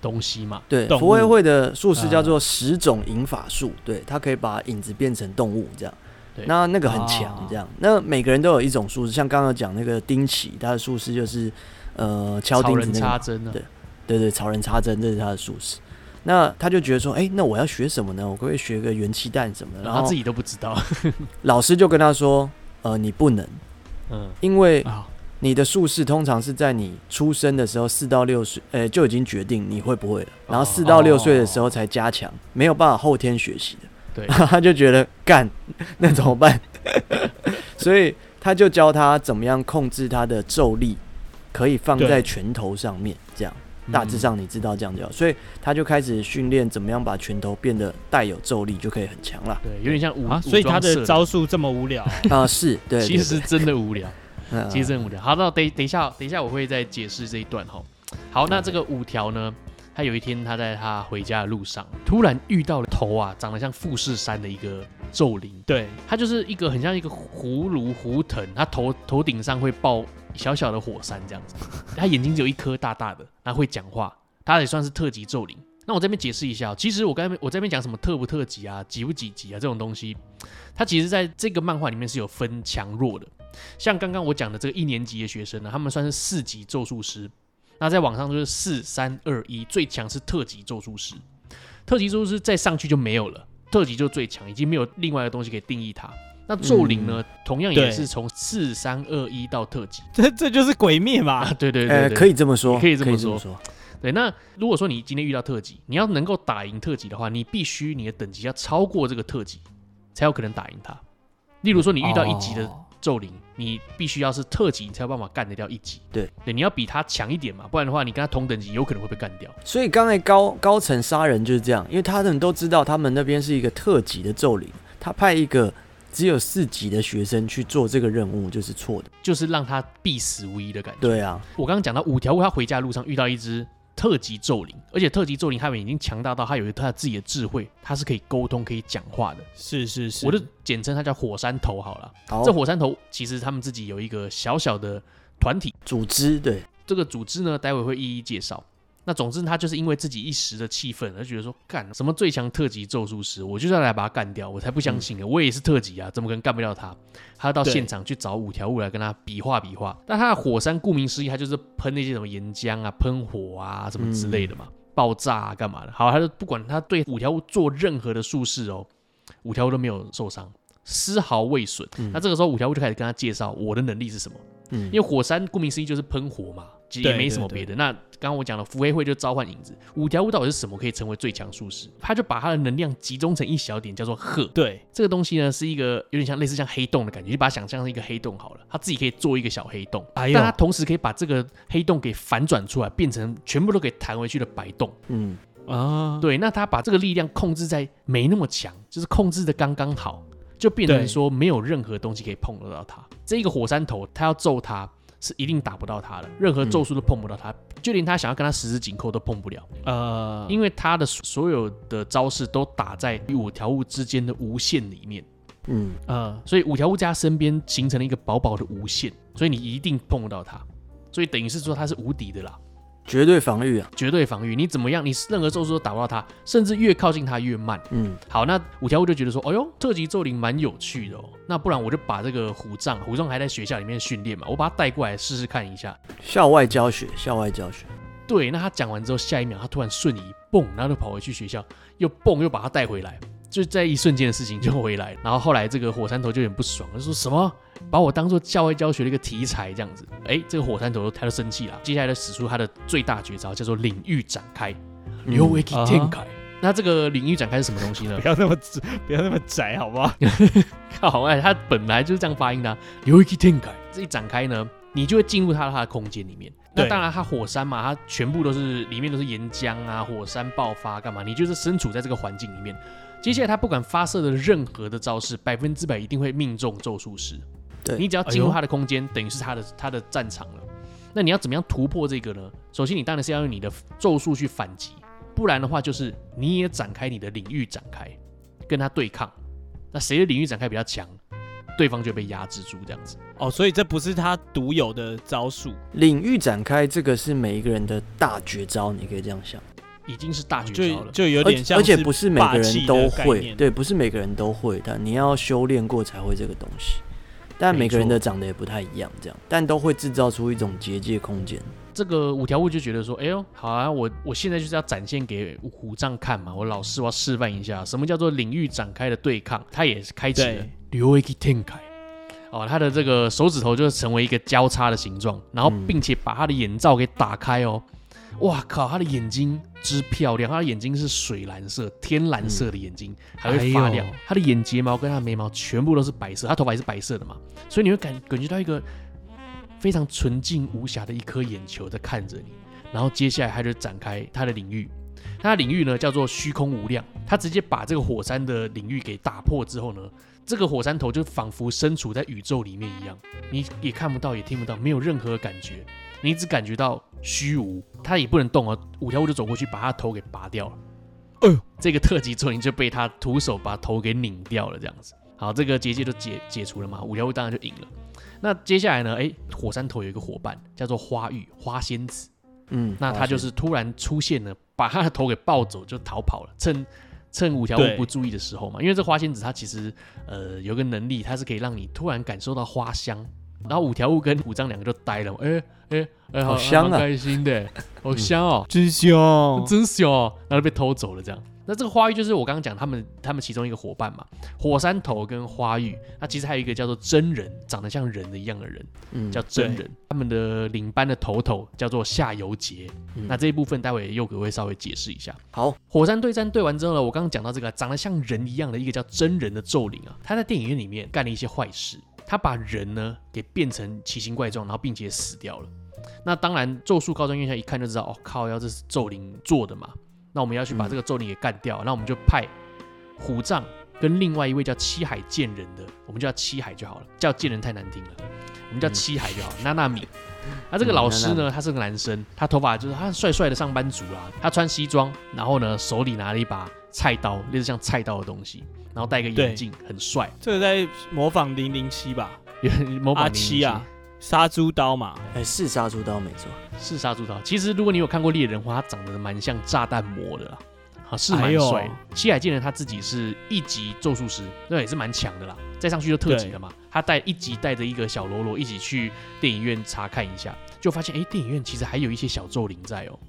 东西嘛，对，伏黑会的术士叫做十种引法术，对，他可以把影子变成动物，这样，那那个很强，这样，那每个人都有一种术士，像刚刚讲那个丁奇，他的术士就是呃敲钉子那个，插针，对，对对，草人插针，这是他的术士。那他就觉得说，哎，那我要学什么呢？我可不可以学个元气弹什么？的？然后他自己都不知道，老师就跟他说，呃，你不能，嗯，因为。你的术士通常是在你出生的时候四到六岁，呃，就已经决定你会不会了，然后四到六岁的时候才加强，没有办法后天学习的。对，他就觉得干，那怎么办？所以他就教他怎么样控制他的咒力，可以放在拳头上面，这样大致上你知道这样就好。所以他就开始训练怎么样把拳头变得带有咒力，就可以很强了。对，有点像武啊，所以他的招数这么无聊啊？是对，其实真的无聊。其实这五条。好，那等等一下，等一下我会再解释这一段哈。好，那这个五条呢，他有一天他在他回家的路上，突然遇到了头啊长得像富士山的一个咒灵。对，他就是一个很像一个葫芦胡藤，他头头顶上会爆小小的火山这样子。他眼睛只有一颗大大的，他会讲话，他也算是特级咒灵。那我这边解释一下，其实我刚才我这边讲什么特不特级啊，几不几级啊这种东西，它其实在这个漫画里面是有分强弱的。像刚刚我讲的这个一年级的学生呢，他们算是四级咒术师，那在网上就是四三二一，最强是特级咒术师，特级咒术师再上去就没有了，特级就最强，已经没有另外的东西可以定义它。那咒灵呢，嗯、同样也是从四三二一到特级，这 这就是鬼灭嘛？啊、对，对，对对对，可以这么说，可以这么说。对，那如果说你今天遇到特级，你要能够打赢特级的话，你必须你的等级要超过这个特级，才有可能打赢他。例如说，你遇到一级的咒灵，哦、你必须要是特级，你才有办法干得掉一级。对，对，你要比他强一点嘛，不然的话，你跟他同等级，有可能会被干掉。所以刚才高高层杀人就是这样，因为他们都知道他们那边是一个特级的咒灵，他派一个只有四级的学生去做这个任务，就是错的，就是让他必死无疑的感觉。对啊，我刚刚讲到五条悟，他回家的路上遇到一只。特级咒灵，而且特级咒灵他们已经强大到他有一他自己的智慧，他是可以沟通、可以讲话的。是是是，我就简称他叫火山头好了。好，这火山头其实他们自己有一个小小的团体组织，对这个组织呢，待会会一一介绍。那总之，他就是因为自己一时的气愤，而觉得说干什么最强特级咒术师，我就是要来把他干掉，我才不相信呢！嗯、我也是特级啊，怎么可能干不掉他？他要到现场去找五条悟来跟他比划比划。但他的火山顾名思义，他就是喷那些什么岩浆啊、喷火啊什么之类的嘛，嗯、爆炸啊干嘛的？好，他就不管他对五条悟做任何的术式哦，五条悟都没有受伤，丝毫未损。嗯、那这个时候五条悟就开始跟他介绍我的能力是什么。嗯，因为火山顾名思义就是喷火嘛，其实也没什么别的。那刚刚我讲了，伏黑会就召唤影子，五条悟到底是什么可以成为最强术士？他就把他的能量集中成一小点，叫做鹤。对，这个东西呢是一个有点像类似像黑洞的感觉，就把它想象成一个黑洞好了。他自己可以做一个小黑洞，哎、呦但他同时可以把这个黑洞给反转出来，变成全部都给弹回去的白洞。嗯啊，对，那他把这个力量控制在没那么强，就是控制的刚刚好。就变成说没有任何东西可以碰得到他。这一个火山头，他要揍他是一定打不到他的，任何咒术都碰不到他，嗯、就连他想要跟他十指紧扣都碰不了。呃，因为他的所有的招式都打在与五条悟之间的无限里面。嗯呃，所以五条悟在他身边形成了一个薄薄的无限，所以你一定碰不到他，所以等于是说他是无敌的啦。绝对防御啊！绝对防御，你怎么样？你任何咒术都打不到他，甚至越靠近他越慢。嗯，好，那五条悟就觉得说，哎呦，特级咒灵蛮有趣的哦。那不然我就把这个虎杖，虎杖还在学校里面训练嘛，我把他带过来试试看一下。校外教学，校外教学。对，那他讲完之后，下一秒他突然瞬移，蹦，然后就跑回去学校，又蹦，又把他带回来。就在一瞬间的事情就回来，然后后来这个火山头就有点不爽，就说什么把我当做校外教学的一个题材这样子，哎，这个火山头他就生气了，接下来就使出他的最大绝招，叫做领域展开，领域天开。那这个领域展开是什么东西呢？不要那么不要那么窄，好不好？好哎，他本来就是这样发音的，领域天开，这一展开呢，你就会进入他的他的空间里面。那当然，它火山嘛，它全部都是里面都是岩浆啊，火山爆发干嘛？你就是身处在这个环境里面。接下来他不管发射的任何的招式，百分之百一定会命中咒术师。对，你只要进入他的空间，哎、等于是他的他的战场了。那你要怎么样突破这个呢？首先，你当然是要用你的咒术去反击，不然的话就是你也展开你的领域展开，跟他对抗。那谁的领域展开比较强，对方就被压制住这样子。哦，所以这不是他独有的招数。领域展开这个是每一个人的大绝招，你可以这样想。已经是大绝招了，就，就有点像，而且不是每个人都会，对，不是每个人都会，的你要修炼过才会这个东西。但每个人的长得也不太一样，这样，但都会制造出一种结界空间。这个五条悟就觉得说，哎呦，好啊，我我现在就是要展现给虎杖看嘛，我老师我要示范一下什么叫做领域展开的对抗。他也是开启了领域天开，哦，他的这个手指头就成为一个交叉的形状，然后并且把他的眼罩给打开哦。哇靠！他的眼睛之漂亮，他的眼睛是水蓝色、天蓝色的眼睛，嗯、还会发亮。哎、他的眼睫毛跟他的眉毛全部都是白色，他头发也是白色的嘛，所以你会感感觉到一个非常纯净无瑕的一颗眼球在看着你。然后接下来他就展开他的领域，他的领域呢叫做虚空无量，他直接把这个火山的领域给打破之后呢，这个火山头就仿佛身处在宇宙里面一样，你也看不到，也听不到，没有任何感觉。你只感觉到虚无，他也不能动啊。五条悟就走过去，把他头给拔掉了。哎呦，这个特级咒灵就被他徒手把头给拧掉了，这样子。好，这个结界就解解除了嘛。五条悟当然就赢了。那接下来呢？哎，火山头有一个伙伴叫做花玉花仙子。嗯，那他就是突然出现了，把他的头给抱走，就逃跑了。趁趁五条悟不注意的时候嘛，因为这花仙子她其实呃有个能力，它是可以让你突然感受到花香。然后五条悟跟虎杖两个就呆了，哎哎哎，好香啊，开心的，好香哦，真香，真香，然后被偷走了这样。那这个花玉就是我刚刚讲他们他们其中一个伙伴嘛，火山头跟花玉，那其实还有一个叫做真人，长得像人的一样的人，嗯，叫真人。他们的领班的头头叫做夏油杰。嗯、那这一部分待会佑哥会稍微解释一下。好，火山对战对完之后呢，我刚刚讲到这个长得像人一样的一个叫真人的咒灵啊，他在电影院里面干了一些坏事，他把人呢给变成奇形怪状，然后并且死掉了。那当然咒术高专院校一看就知道，哦靠，要这是咒灵做的嘛。那我们要去把这个咒灵给干掉，那、嗯、我们就派虎杖跟另外一位叫七海剑人的，我们叫七海就好了，叫剑人太难听了，我们叫七海就好。娜娜米，那这个老师呢，他是个男生，他头发就是他帅帅的上班族啦，他穿西装，然后呢手里拿了一把菜刀，类似像菜刀的东西，然后戴个眼镜，很帅。这个在模仿零零七吧？模仿阿七啊。杀猪刀嘛，哎、欸，是杀猪刀没错，是杀猪刀。其实如果你有看过猎人的话，它长得蛮像炸弹魔的啦，啊，是蛮帅。七海剑人他自己是一级咒术师，那也是蛮强的啦。再上去就特级了嘛。对他带一级带着一个小喽啰一起去电影院查看一下，就发现哎、欸，电影院其实还有一些小咒灵在哦、喔。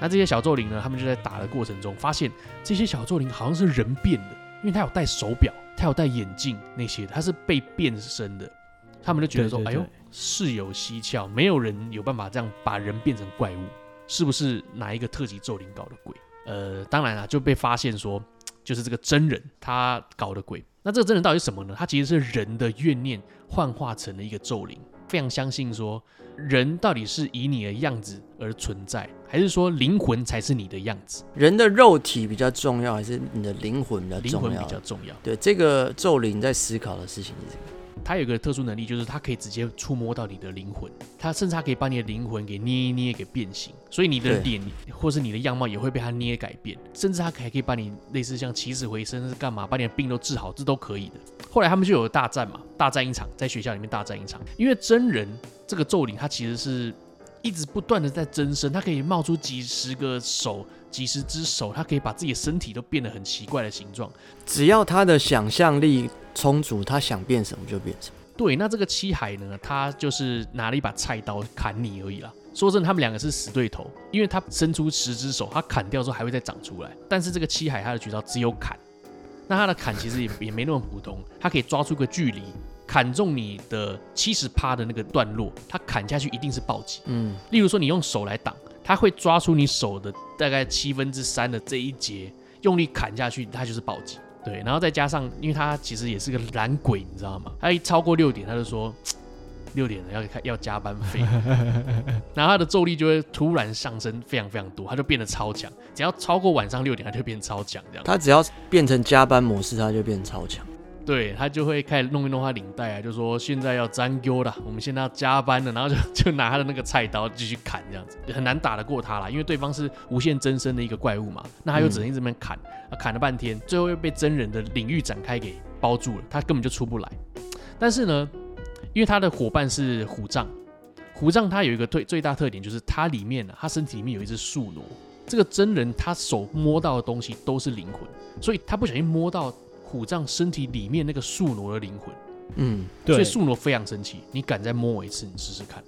那这些小咒灵呢，他们就在打的过程中发现这些小咒灵好像是人变的，因为他有戴手表，他有戴眼镜那些的，他是被变身的。他们就觉得说，哎呦。事有蹊跷，没有人有办法这样把人变成怪物，是不是哪一个特级咒灵搞的鬼？呃，当然啊，就被发现说，就是这个真人他搞的鬼。那这个真人到底是什么呢？他其实是人的怨念幻化成了一个咒灵。非常相信说，人到底是以你的样子而存在，还是说灵魂才是你的样子？人的肉体比较重要，还是你的灵魂比较重要？灵魂比较重要。对，这个咒灵在思考的事情是这个。他有个特殊能力，就是他可以直接触摸到你的灵魂，他甚至他可以把你的灵魂给捏一捏，给变形，所以你的脸或是你的样貌也会被他捏改变，甚至他还可以把你类似像起死回生是干嘛，把你的病都治好，这都可以的。后来他们就有了大战嘛，大战一场，在学校里面大战一场，因为真人这个咒灵，他其实是一直不断的在增生，它可以冒出几十个手。几十只手，他可以把自己的身体都变得很奇怪的形状。只要他的想象力充足，他想变什么就变什么。对，那这个七海呢，他就是拿了一把菜刀砍你而已啦。说真的，他们两个是死对头，因为他伸出十只手，他砍掉之后还会再长出来。但是这个七海他的绝招只有砍，那他的砍其实也也没那么普通，他可以抓出个距离，砍中你的七十趴的那个段落，他砍下去一定是暴击。嗯，例如说你用手来挡。他会抓出你手的大概七分之三的这一节，用力砍下去，他就是暴击。对，然后再加上，因为他其实也是个懒鬼，你知道吗？他一超过六点，他就说六点了要开要加班费，然后他的咒力就会突然上升非常非常多，他就变得超强。只要超过晚上六点，他就变超强这样。他只要变成加班模式，他就变超强。对，他就会开始弄一弄他领带啊，就说现在要粘钩了，我们现在要加班了，然后就就拿他的那个菜刀继续砍，这样子很难打得过他啦，因为对方是无限增生的一个怪物嘛，那他又只能一直边砍，啊，砍了半天，最后又被真人的领域展开给包住了，他根本就出不来。但是呢，因为他的伙伴是虎杖，虎杖他有一个最最大特点就是他里面呢，他身体里面有一只树挪，这个真人他手摸到的东西都是灵魂，所以他不小心摸到。虎杖身体里面那个树挪的灵魂，嗯，对，所以树挪非常生气。你敢再摸我一次，你试试看。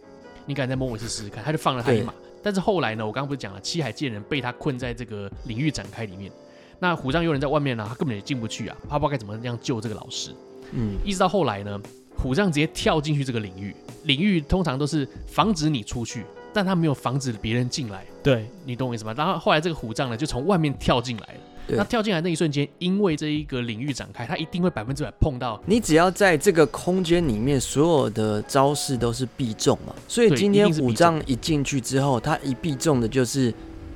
你敢再摸我一次试试看，他就放了他一马。但是后来呢，我刚刚不是讲了，七海剑人被他困在这个领域展开里面。那虎杖悠人在外面呢，他根本也进不去啊，他不知道该怎么样救这个老师。嗯，一直到后来呢，虎杖直接跳进去这个领域。领域通常都是防止你出去，但他没有防止别人进来。对，你懂我意思吗？然后后来这个虎杖呢，就从外面跳进来了。对那跳进来那一瞬间，因为这一个领域展开，他一定会百分之百碰到你。只要在这个空间里面，所有的招式都是必中嘛。所以今天虎杖一进去之后，他一必中的就是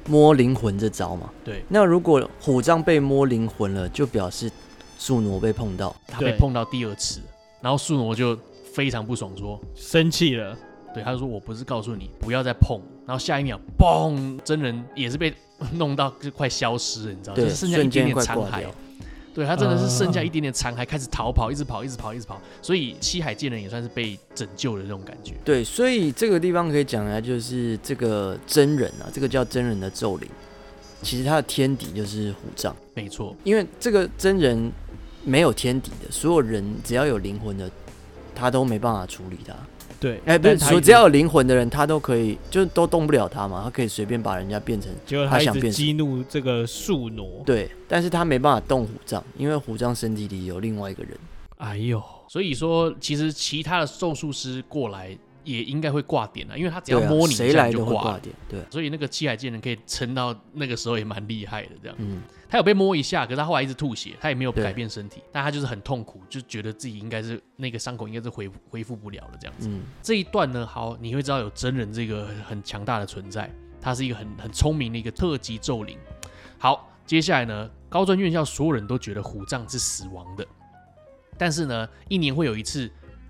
摸灵魂这招嘛。对。那如果虎杖被摸灵魂了，就表示树挪被碰到，他被碰到第二次，然后树挪就非常不爽，说生气了。对，他就说：“我不是告诉你不要再碰。”然后下一秒，嘣，真人也是被 弄到就快消失了，你知道就是剩下一点点残骸。对，他真的是剩下一点点残骸，开始逃跑，一直跑，一直跑，一直跑。所以七海剑人也算是被拯救的这种感觉。对，所以这个地方可以讲一下，就是这个真人啊，这个叫真人的咒灵，其实他的天敌就是虎杖，没错，因为这个真人没有天敌的，所有人只要有灵魂的，他都没办法处理他。对，哎、欸，不是说只要有灵魂的人，他都可以，就都动不了他嘛，他可以随便把人家变成他想变成，激怒这个树挪。对，但是他没办法动虎杖，因为虎杖身体里有另外一个人。哎呦，所以说其实其他的咒术师过来也应该会挂点啊，因为他只要摸你一下就挂点。对，所以那个七海剑人可以撑到那个时候也蛮厉害的，这样。嗯。他有被摸一下，可是他后来一直吐血，他也没有改变身体，但他就是很痛苦，就觉得自己应该是那个伤口应该是恢恢复不了了这样子。嗯，这一段呢，好，你会知道有真人这个很强大的存在，他是一个很很聪明的一个特级咒灵。好，接下来呢，高专院校所有人都觉得虎杖是死亡的，但是呢，一年会有一次，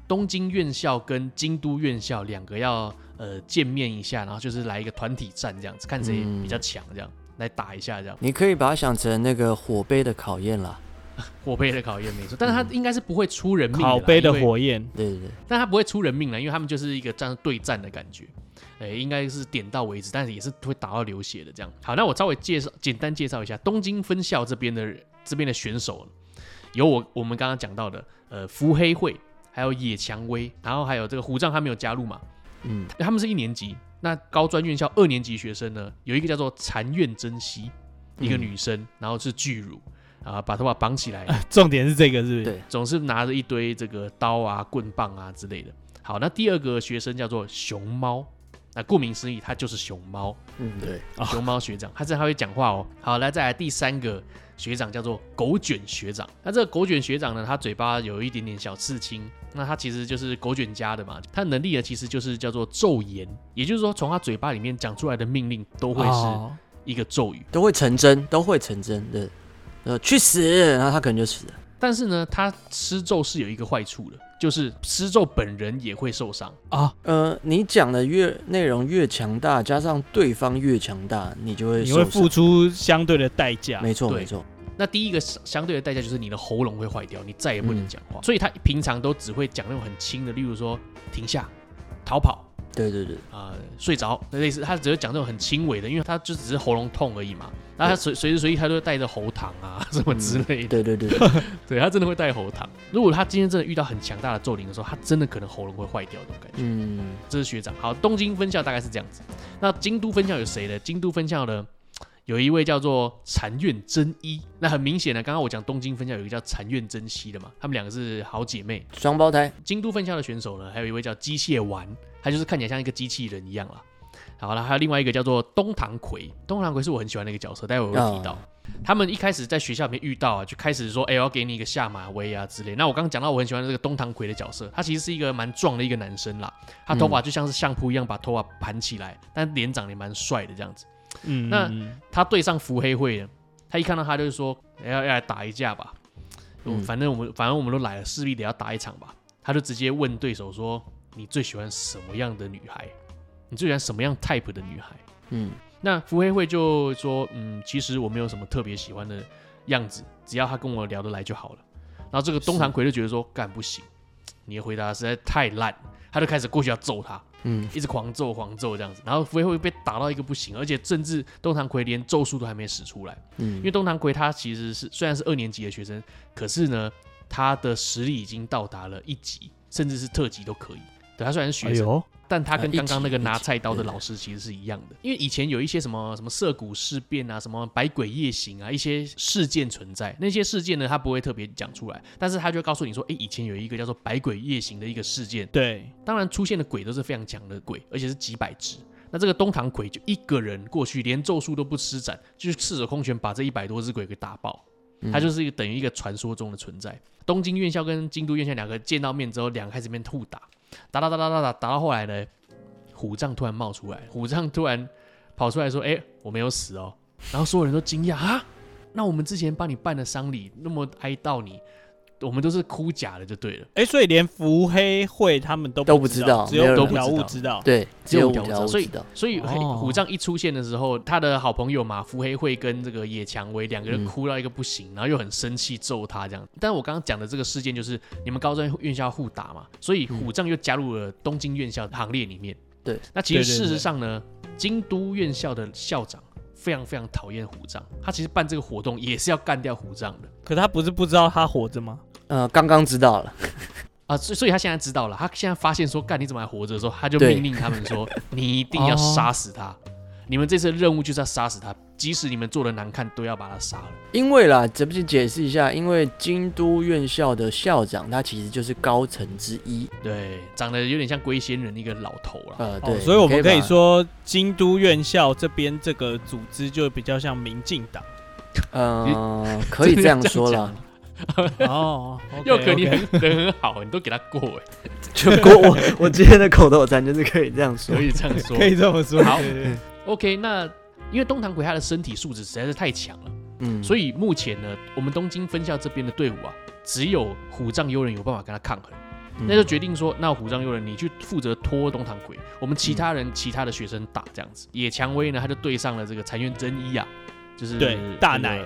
东京院校跟京都院校两个要呃见面一下，然后就是来一个团体战这样子，看谁比较强这样。嗯来打一下，这样你可以把它想成那个火杯的考验啦，火杯的考验没错，但是他应该是不会出人命的，考杯的火焰，对对对，但他不会出人命了，因为他们就是一个这样对战的感觉，哎，应该是点到为止，但是也是会打到流血的这样。好，那我稍微介绍，简单介绍一下东京分校这边的这边的选手，有我我们刚刚讲到的，呃，伏黑惠，还有野蔷薇，然后还有这个虎杖他没有加入嘛，嗯，他们是一年级。那高专院校二年级学生呢，有一个叫做禅院真希，一个女生，嗯、然后是巨乳啊，把头发绑起来、呃。重点是这个，是不是？对，总是拿着一堆这个刀啊、棍棒啊之类的。好，那第二个学生叫做熊猫，那顾名思义，他就是熊猫。嗯，对，熊猫学长，他这还会讲话哦。好，来再来第三个。学长叫做狗卷学长，那这个狗卷学长呢，他嘴巴有一点点小刺青，那他其实就是狗卷家的嘛，他能力呢其实就是叫做咒言，也就是说从他嘴巴里面讲出来的命令都会是一个咒语，都会成真，都会成真的，呃，去死，然后他可能就死了。但是呢，他施咒是有一个坏处的，就是施咒本人也会受伤啊。呃，你讲的越内容越强大，加上对方越强大，你就会你会付出相对的代价。没错，没错。那第一个相对的代价就是你的喉咙会坏掉，你再也不能讲话。嗯、所以他平常都只会讲那种很轻的，例如说停下、逃跑。对对对，啊、呃，睡着，类似他只会讲这种很轻微的，因为他就只是喉咙痛而已嘛。然后他随随时随地他都会带着喉糖啊 什么之类的。对对对，对 他真的会带喉糖。如果他今天真的遇到很强大的咒灵的时候，他真的可能喉咙会坏掉这种感觉。嗯，这是学长。好，东京分校大概是这样子。那京都分校有谁呢？京都分校呢？有一位叫做禅院真一，那很明显的，刚刚我讲东京分校有一个叫禅院真希的嘛，他们两个是好姐妹，双胞胎。京都分校的选手呢，还有一位叫机械丸，他就是看起来像一个机器人一样啦。好了，还有另外一个叫做东堂葵，东堂葵是我很喜欢的一个角色，待会我会提到。Oh. 他们一开始在学校里面遇到啊，就开始说，哎、欸，我要给你一个下马威啊之类。那我刚刚讲到我很喜欢这个东堂葵的角色，他其实是一个蛮壮的一个男生啦，他头发就像是相扑一样把头发盘起来，嗯、但脸长得也蛮帅的这样子。嗯，那他对上伏黑惠，他一看到他就是说要要来打一架吧，嗯，反正我们反正我们都来了，势必得要打一场吧。他就直接问对手说：“你最喜欢什么样的女孩？你最喜欢什么样 type 的女孩？”嗯，那伏黑会就说：“嗯，其实我没有什么特别喜欢的样子，只要他跟我聊得来就好了。”然后这个东堂葵就觉得说：“干不行，你的回答实在太烂。”他就开始过去要揍他。嗯，一直狂揍狂揍这样子，然后伏黑会被打到一个不行，而且甚至东堂葵连咒术都还没使出来。嗯，因为东堂葵他其实是虽然是二年级的学生，可是呢，他的实力已经到达了一级，甚至是特级都可以。对，他虽然是学生。哎但他跟刚刚那个拿菜刀的老师其实是一样的，因为以前有一些什么什么涉谷事变啊，什么百鬼夜行啊，一些事件存在，那些事件呢，他不会特别讲出来，但是他就会告诉你说，哎，以前有一个叫做百鬼夜行的一个事件。对，当然出现的鬼都是非常强的鬼，而且是几百只。那这个东堂鬼就一个人过去，连咒术都不施展，就是赤手空拳把这一百多只鬼给打爆。他就是一个等于一个传说中的存在。东京院校跟京都院校两个见到面之后，两个开始变互打。打打打打打打打到后来呢，虎杖突然冒出来，虎杖突然跑出来说：“哎、我没有死哦。”然后所有人都惊讶啊，那我们之前帮你办的丧礼那么哀悼你。我们都是哭假的就对了，哎、欸，所以连伏黑会他们都都不知道，只有五条悟知道，知道，对，只有五条悟知道。所以，所以虎杖一出现的时候，他的好朋友嘛，伏黑会跟这个野蔷薇两个人哭到一个不行，嗯、然后又很生气揍他这样。但是我刚刚讲的这个事件就是你们高专院校互打嘛，所以虎杖又加入了东京院校的行列里面。对，那其实事实上呢，京都院校的校长非常非常讨厌虎杖，他其实办这个活动也是要干掉虎杖的。可他不是不知道他活着吗？呃，刚刚知道了 啊，所以所以他现在知道了，他现在发现说干你怎么还活着的时候，他就命令他们说 你一定要杀死他。哦你们这次任务就是要杀死他，即使你们做的难看，都要把他杀了。因为啦，这边解释一下，因为京都院校的校长他其实就是高层之一，对，长得有点像龟仙人一个老头了。呃，对、哦，所以我们可以说京都院校这边这个组织就比较像民进党。呃，可以这样说了。哦，又可你很 人很好，你都给他过。哎，就过 我我今天的口头禅就是可以这样说，可以这样说，可以这么说。好。OK，那因为东堂葵他的身体素质实在是太强了，嗯，所以目前呢，我们东京分校这边的队伍啊，只有虎杖悠人有办法跟他抗衡，嗯、那就决定说，那虎杖悠人你去负责拖东堂鬼，我们其他人、嗯、其他的学生打这样子。野蔷薇呢，他就对上了这个残垣真一啊，就是对大奶，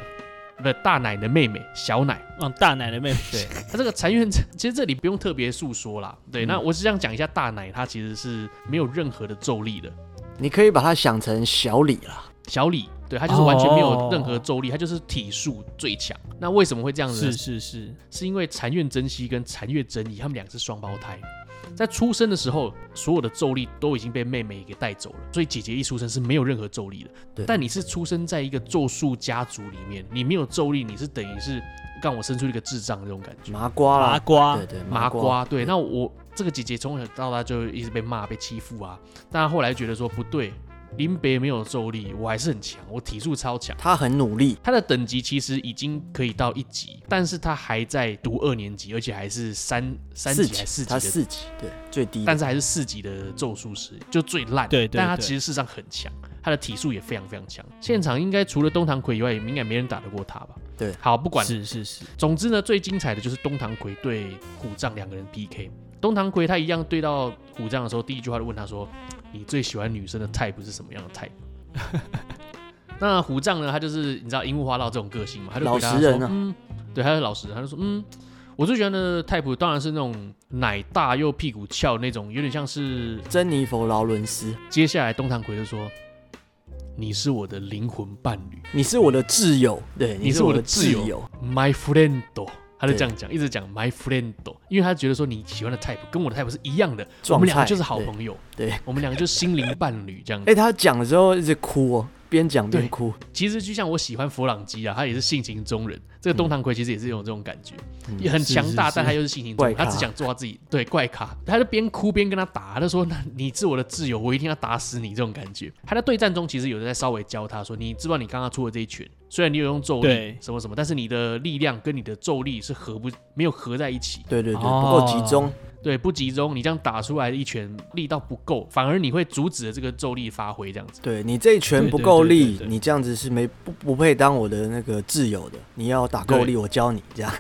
不是大奶的妹妹小奶，嗯，大奶的妹妹，对，他这个禅院其实这里不用特别诉说啦，对，嗯、那我是这样讲一下，大奶她其实是没有任何的咒力的。你可以把它想成小李啦，小李，对，他就是完全没有任何咒力，他就是体术最强。那为什么会这样子？是是是，是因为禅院真希跟残月真一，他们两个是双胞胎，在出生的时候，所有的咒力都已经被妹妹给带走了，所以姐姐一出生是没有任何咒力的。对，但你是出生在一个咒术家族里面，你没有咒力，你是等于是让我生出一个智障这种感觉。麻瓜，麻瓜，对对，麻瓜，对。那我。这个姐姐从小到大就一直被骂、被欺负啊，但她后来觉得说不对，林北没有咒力，我还是很强，我体术超强。他很努力，他的等级其实已经可以到一级，但是他还在读二年级，而且还是三三级还是四级？他四级，对，最低，但是还是四级的咒术师，就最烂。对，对，对，但他其实事实上很强，他的体术也非常非常强。现场应该除了东堂葵以外，应该没人打得过他吧？对，好，不管是是是，总之呢，最精彩的就是东堂葵对虎杖两个人 PK。东堂葵他一样对到虎杖的时候，第一句话就问他说：“你最喜欢女生的 type 是什么样的 type？” 那虎杖呢，他就是你知道樱木花道这种个性嘛，他就回答说：“啊、嗯，对，他是老实人，他就说：嗯，我最喜欢的 type 当然是那种奶大又屁股翘那种，有点像是珍妮佛劳伦斯。”接下来东堂葵就说：“你是我的灵魂伴侣，你是我的挚友，对，你是我的挚友，my friend。”他就这样讲，一直讲 my friend，因为他觉得说你喜欢的 type 跟我的 type 是一样的，我们两个就是好朋友，对，我们两个就是心灵伴侣这样子。哎，他讲的时候一直哭哦。边讲边哭，其实就像我喜欢佛朗基啊，他也是性情中人。这个东堂葵其实也是有这种感觉，也很强大，但他又是性情中人，他只想做他自己。对，怪咖，他就边哭边跟他打，他就说：“那你是我的挚友，我一定要打死你。”这种感觉。他在对战中其实有人在稍微教他说：“你知道你刚刚出的这一拳，虽然你有用咒力什么什么，但是你的力量跟你的咒力是合不没有合在一起。对对对，不够集中。”对，不集中，你这样打出来的一拳力道不够，反而你会阻止了这个咒力发挥，这样子。对，你这一拳不够力，你这样子是没不不配当我的那个挚友的。你要打够力，我教你这样。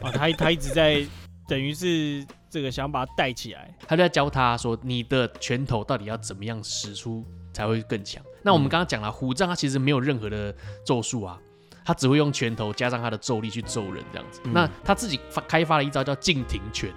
啊，他他一直在等于是这个想把他带起来，他就在教他说，你的拳头到底要怎么样使出才会更强。那我们刚刚讲了，虎杖他其实没有任何的咒术啊，他只会用拳头加上他的咒力去揍人这样子。嗯、那他自己发开发了一招叫静停拳。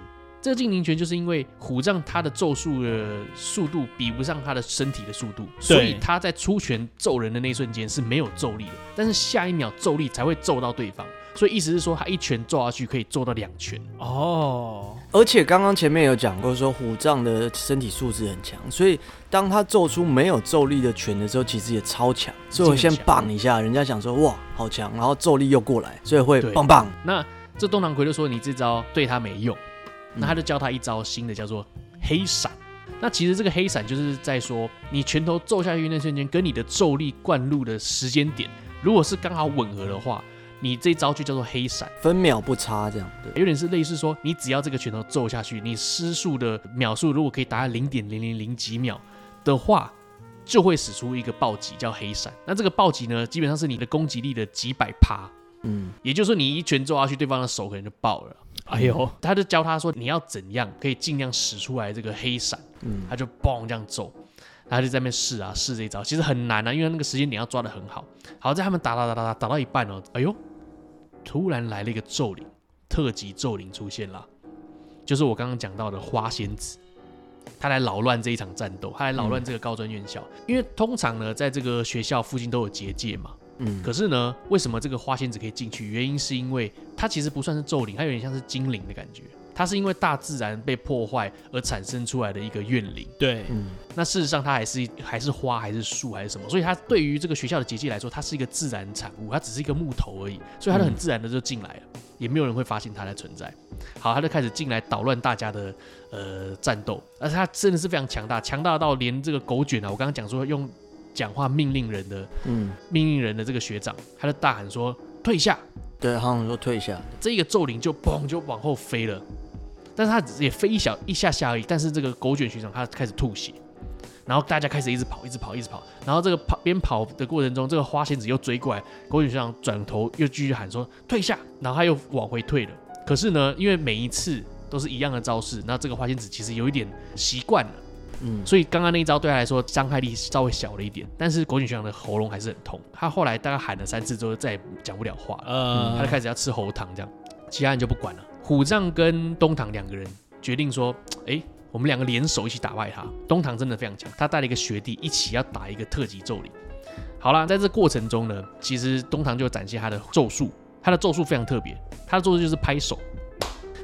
这个静灵拳就是因为虎杖他的咒术的速度比不上他的身体的速度，所以他在出拳揍人的那一瞬间是没有咒力的，但是下一秒咒力才会咒到对方，所以意思是说他一拳揍下去可以揍到两拳哦。而且刚刚前面有讲过说虎杖的身体素质很强，所以当他揍出没有咒力的拳的时候，其实也超强。所以我先绑一下，人家想说哇好强，然后咒力又过来，所以会棒棒。那这东堂葵就说你这招对他没用。那他就教他一招新的，叫做黑闪。那其实这个黑闪就是在说，你拳头揍下去那瞬间，跟你的咒力灌入的时间点，如果是刚好吻合的话，你这招就叫做黑闪，分秒不差这样。对，有点是类似说，你只要这个拳头揍下去，你施术的秒数如果可以达到零点零零零几秒的话，就会使出一个暴击，叫黑闪。那这个暴击呢，基本上是你的攻击力的几百趴。嗯，也就是说，你一拳揍下去，对方的手可能就爆了。哎呦，他就教他说，你要怎样可以尽量使出来这个黑闪。嗯，他就嘣这样揍，他就在那边试啊试这一招，其实很难啊，因为那个时间点要抓的很好。好在他们打打打打打打到一半哦，哎呦，突然来了一个咒灵，特级咒灵出现了，就是我刚刚讲到的花仙子。他来扰乱这一场战斗，他来扰乱这个高专院校。嗯、因为通常呢，在这个学校附近都有结界嘛。嗯。可是呢，为什么这个花仙子可以进去？原因是因为它其实不算是咒灵，它有点像是精灵的感觉。它是因为大自然被破坏而产生出来的一个怨灵。对，嗯，那事实上它还是还是花还是树还是什么？所以它对于这个学校的结界来说，它是一个自然产物，它只是一个木头而已，所以它就很自然的就进来了，嗯、也没有人会发现它的存在。好，它就开始进来捣乱大家的呃战斗，而且它真的是非常强大，强大到连这个狗卷啊，我刚刚讲说用讲话命令人的，嗯，命令人的这个学长，他就大喊说退下，对，好像说退下，这个咒灵就嘣就往后飞了。但是他也飞一小一下下而已，但是这个狗卷学长他开始吐血，然后大家开始一直跑，一直跑，一直跑，然后这个跑边跑的过程中，这个花仙子又追过来，狗卷学长转头又继续喊说退下，然后他又往回退了。可是呢，因为每一次都是一样的招式，那这个花仙子其实有一点习惯了，嗯，所以刚刚那一招对他来说伤害力稍微小了一点，但是国井学长的喉咙还是很痛，他后来大概喊了三次之后再也讲不了话了，嗯，他就开始要吃喉糖这样，其他人就不管了。虎杖跟东堂两个人决定说：“哎，我们两个联手一起打败他。”东堂真的非常强，他带了一个学弟一起要打一个特级咒灵。好啦，在这过程中呢，其实东堂就展现他的咒术，他的咒术非常特别，他的咒术就是拍手，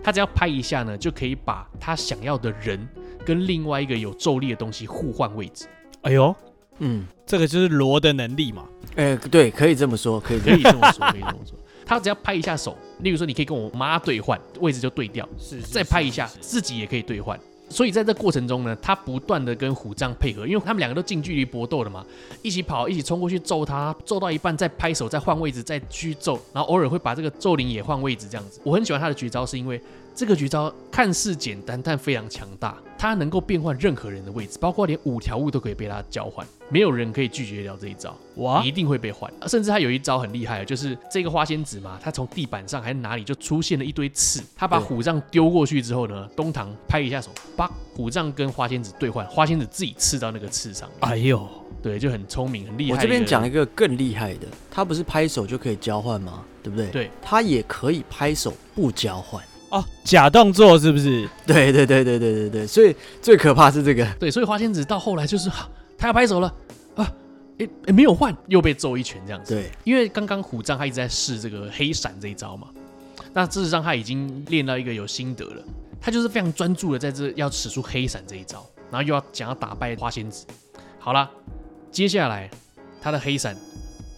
他只要拍一下呢，就可以把他想要的人跟另外一个有咒力的东西互换位置。哎呦，嗯，这个就是罗的能力嘛？哎，对，可以这么说，可以可以这么说，可以这么说。他只要拍一下手，例如说，你可以跟我妈兑换位置就对调，是，是，是，再拍一下，自己也可以兑换。所以在这过程中呢，他不断的跟虎杖配合，因为他们两个都近距离搏斗的嘛，一起跑，一起冲过去揍他，揍到一半再拍手，再换位置，再继续揍，然后偶尔会把这个咒灵也换位置，这样子。我很喜欢他的绝招，是因为。这个绝招看似简单，但非常强大。它能够变换任何人的位置，包括连五条悟都可以被它交换，没有人可以拒绝掉这一招。哇，你一定会被换。甚至它有一招很厉害，就是这个花仙子嘛，它从地板上还是哪里就出现了一堆刺。它把虎杖丢过去之后呢，东堂拍一下手，把虎杖跟花仙子兑换，花仙子自己刺到那个刺上。哎呦，对，就很聪明，很厉害。我这边讲一个更厉害的，他不是拍手就可以交换吗？对不对？对，他也可以拍手不交换。哦，假动作是不是？对对对对对对对，所以最可怕是这个。对，所以花仙子到后来就是他要拍手了啊，诶诶，没有换，又被揍一拳这样子。对，因为刚刚虎杖他一直在试这个黑闪这一招嘛，那事实上他已经练到一个有心得了，他就是非常专注的在这要使出黑闪这一招，然后又要想要打败花仙子。好了，接下来他的黑闪，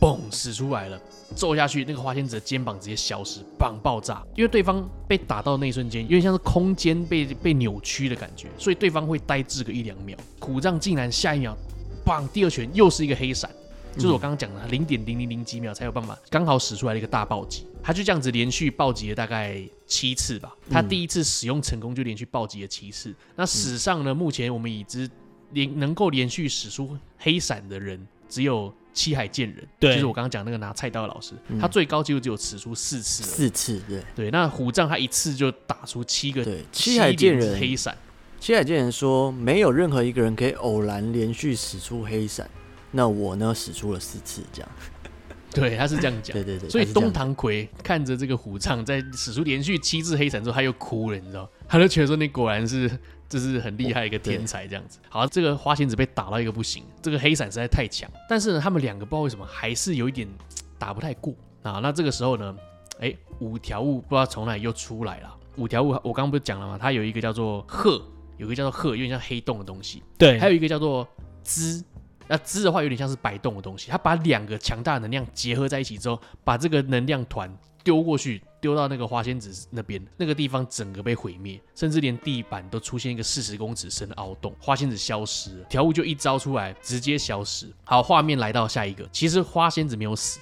嘣，使出来了。揍下去，那个花仙子的肩膀直接消失，棒爆炸。因为对方被打到那一瞬间，有点像是空间被被扭曲的感觉，所以对方会呆滞个一两秒。虎杖竟然下一秒，棒，第二拳又是一个黑闪，就是我刚刚讲的零点零零零几秒才有办法刚好使出来的一个大暴击。他就这样子连续暴击了大概七次吧。他第一次使用成功就连续暴击了七次。那史上呢，目前我们已知连能够连续使出黑闪的人只有。七海剑人，对，就是我刚刚讲那个拿菜刀的老师，嗯、他最高纪录只有使出四次，四次，对，对。那虎杖他一次就打出七个，对，七海剑人黑闪。七海剑人说，没有任何一个人可以偶然连续使出黑闪，那我呢使出了四次，这样。对，他是这样讲，对对对。所以东堂魁看着这个虎杖在使出连续七次黑闪之后，他又哭了，你知道，他就觉得说你果然是。这是很厉害一个天才，这样子。好，这个花仙子被打到一个不行，这个黑伞实在太强。但是呢，他们两个不知道为什么还是有一点打不太过啊。那这个时候呢，哎，五条悟不知道从哪里又出来了。五条悟，我刚刚不是讲了吗？他有一个叫做鹤，有一个叫做鹤，有点像黑洞的东西。对，还有一个叫做之，那之的话有点像是白洞的东西。他把两个强大的能量结合在一起之后，把这个能量团丢过去。丢到那个花仙子那边，那个地方整个被毁灭，甚至连地板都出现一个四十公尺深的凹洞。花仙子消失了，条悟就一招出来，直接消失。好，画面来到下一个，其实花仙子没有死，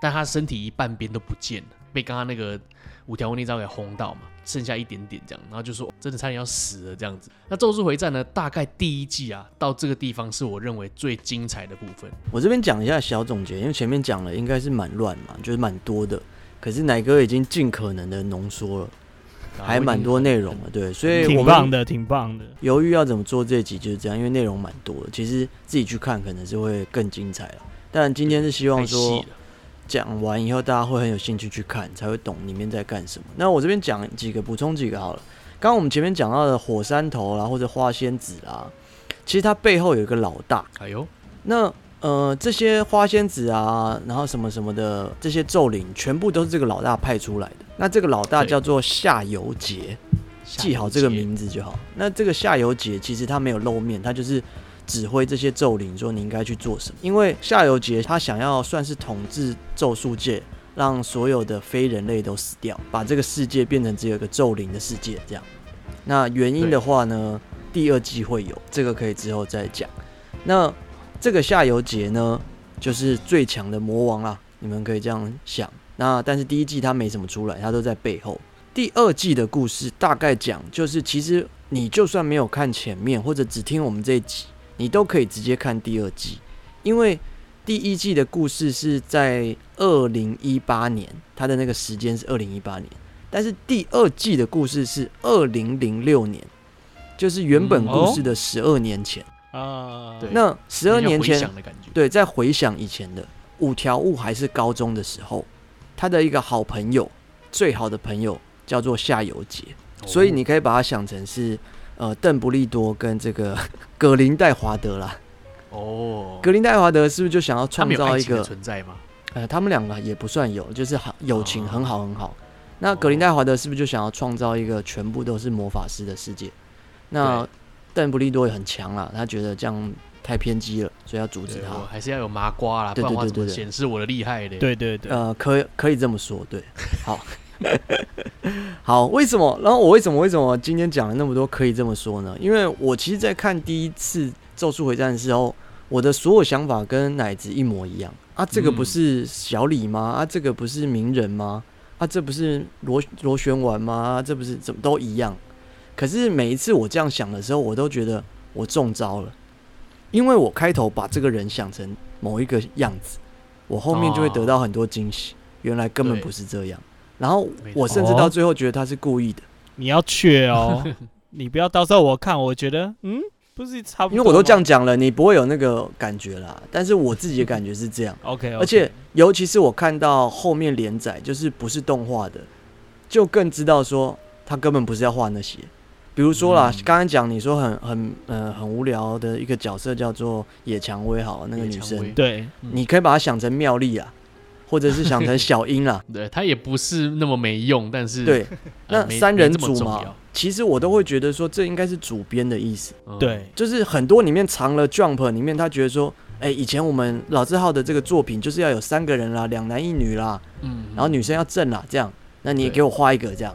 但她身体一半边都不见了，被刚刚那个五条悟那招给轰到嘛，剩下一点点这样，然后就说真的差点要死了这样子。那咒术回战呢？大概第一季啊，到这个地方是我认为最精彩的部分。我这边讲一下小总结，因为前面讲了应该是蛮乱嘛，就是蛮多的。可是奶哥已经尽可能的浓缩了，还蛮多内容的，对，所以挺棒的，挺棒的。犹豫要怎么做这集就是这样，因为内容蛮多的，其实自己去看可能是会更精彩了。但今天是希望说讲完以后大家会很有兴趣去看，才会懂里面在干什么。那我这边讲几个补充几个好了，刚刚我们前面讲到的火山头啦，或者花仙子啦，其实它背后有一个老大。哎呦，那呃这些花仙子啊，然后什么什么的这些咒灵，全部都是这个老大派出来的。那这个老大叫做夏油杰，记好这个名字就好。那这个夏油杰其实他没有露面，他就是指挥这些咒灵，说你应该去做什么。因为夏油杰他想要算是统治咒术界。让所有的非人类都死掉，把这个世界变成只有一个咒灵的世界。这样，那原因的话呢，第二季会有这个，可以之后再讲。那这个夏游杰呢，就是最强的魔王啦，你们可以这样想。那但是第一季他没怎么出来，他都在背后。第二季的故事大概讲，就是其实你就算没有看前面，或者只听我们这一集，你都可以直接看第二季，因为。第一季的故事是在二零一八年，它的那个时间是二零一八年，但是第二季的故事是二零零六年，就是原本故事的十二年前啊。对，那十二年前，对，在回想以前的五条悟还是高中的时候，他的一个好朋友，最好的朋友叫做夏油杰，所以你可以把它想成是呃邓布利多跟这个 格林戴华德啦。哦，格林戴华德是不是就想要创造一个存在吗？呃，他们两个也不算有，就是好友情很好很好。那格林戴华德是不是就想要创造一个全部都是魔法师的世界？那邓布利多也很强啦，他觉得这样太偏激了，所以要阻止他。还是要有麻瓜啦，对对对对，显示我的厉害的。对对对，呃，可以可以这么说，对，好，好，为什么？然后我为什么为什么今天讲了那么多可以这么说呢？因为我其实，在看第一次。咒术回战的时候，我的所有想法跟奶子一模一样啊！这个不是小李吗？啊，这个不是鸣人吗？啊，这不是螺螺旋丸吗？啊，这不是怎么都一样？可是每一次我这样想的时候，我都觉得我中招了，因为我开头把这个人想成某一个样子，我后面就会得到很多惊喜。原来根本不是这样，然后我甚至到最后觉得他是故意的。你要确哦，你不要到时候我看，我觉得嗯。不是差不多，因为我都这样讲了，你不会有那个感觉啦。但是我自己的感觉是这样。OK，而且尤其是我看到后面连载，就是不是动画的，就更知道说他根本不是要画那些。比如说啦，刚刚讲你说很很呃很无聊的一个角色叫做野蔷薇，好，那个女生，对，你可以把它想成妙丽啊。或者是想成小樱啦，对，她也不是那么没用，但是对，那三人组嘛，其实我都会觉得说这应该是主编的意思，对，就是很多里面藏了 Jump 里面，他觉得说，哎，以前我们老字号的这个作品就是要有三个人啦，两男一女啦，嗯，然后女生要正啦，这样，那你也给我画一个这样，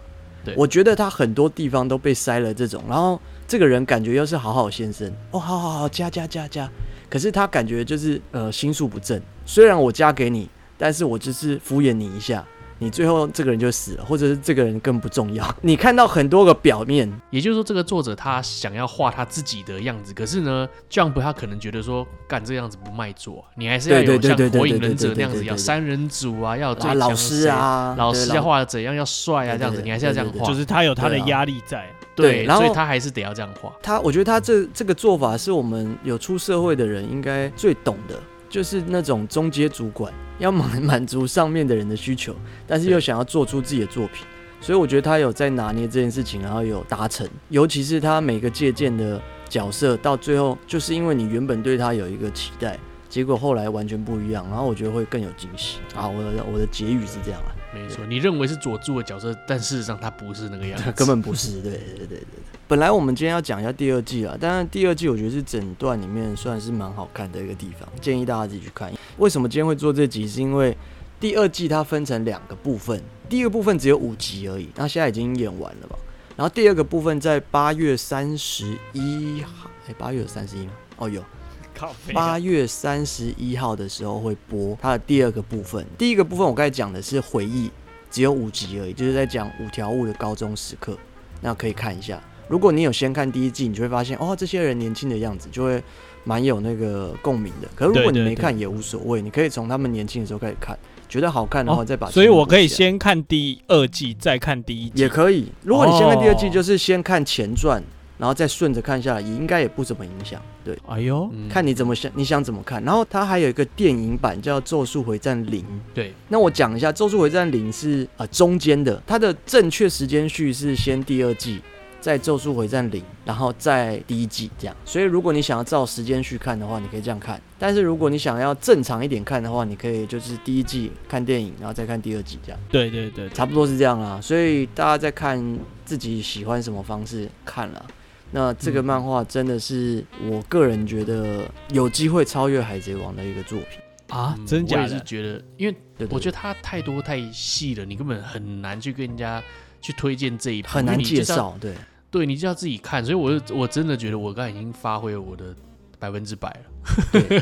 我觉得他很多地方都被塞了这种，然后这个人感觉又是好好先生，哦，好好好，加加加加，可是他感觉就是呃心术不正，虽然我加给你。但是我只是敷衍你一下，你最后这个人就死了，或者是这个人更不重要。你看到很多个表面，也就是说，这个作者他想要画他自己的样子，可是呢，Jump 他可能觉得说，干这样子不卖座，你还是要有像火影忍者那样子，要三人组啊，要有最老师啊，老师要画的怎样，要帅啊，这样子，你还是要这样画，就是他有他的压力在，对，所以他还是得要这样画。他，我觉得他这这个做法是我们有出社会的人应该最懂的。就是那种中阶主管要满 满足上面的人的需求，但是又想要做出自己的作品，所以我觉得他有在拿捏这件事情，然后有达成。尤其是他每个借鉴的角色，到最后就是因为你原本对他有一个期待，结果后来完全不一样，然后我觉得会更有惊喜啊！我的我的结语是这样啊，没错，你认为是佐助的角色，但事实上他不是那个样子，根本不是。对对对对对。本来我们今天要讲一下第二季啊，但是第二季我觉得是整段里面算是蛮好看的一个地方，建议大家自己去看。为什么今天会做这集？是因为第二季它分成两个部分，第一个部分只有五集而已，那现在已经演完了吧。然后第二个部分在八月三十一号，哎，八月三十一吗？哦，有，八月三十一号的时候会播它的第二个部分。第一个部分我刚才讲的是回忆，只有五集而已，就是在讲五条悟的高中时刻，那可以看一下。如果你有先看第一季，你就会发现哦，这些人年轻的样子就会蛮有那个共鸣的。可是如果你没看也无所谓，你可以从他们年轻的时候开始看，觉得好看的话再把。所以我可以先看第二季，再看第一季也可以。如果你先看第二季，就是先看前传，然后再顺着看下来，也应该也不怎么影响。对，哎呦，看你怎么想，你想怎么看。然后它还有一个电影版叫《咒术回战零》。对，那我讲一下，《咒术回战零》是呃中间的，它的正确时间序是先第二季。再《咒术回战零》，然后再第一季这样。所以如果你想要照时间序看的话，你可以这样看。但是如果你想要正常一点看的话，你可以就是第一季看电影，然后再看第二季这样。对对对，差不多是这样啦。所以大家在看自己喜欢什么方式看啦。那这个漫画真的是我个人觉得有机会超越《海贼王》的一个作品啊！真假的？我也是觉得，因为我觉得它太多太细了，你根本很难去跟人家去推荐这一部，很难介绍，对。对，你就要自己看，所以我就我真的觉得我刚才已经发挥我的百分之百了。对，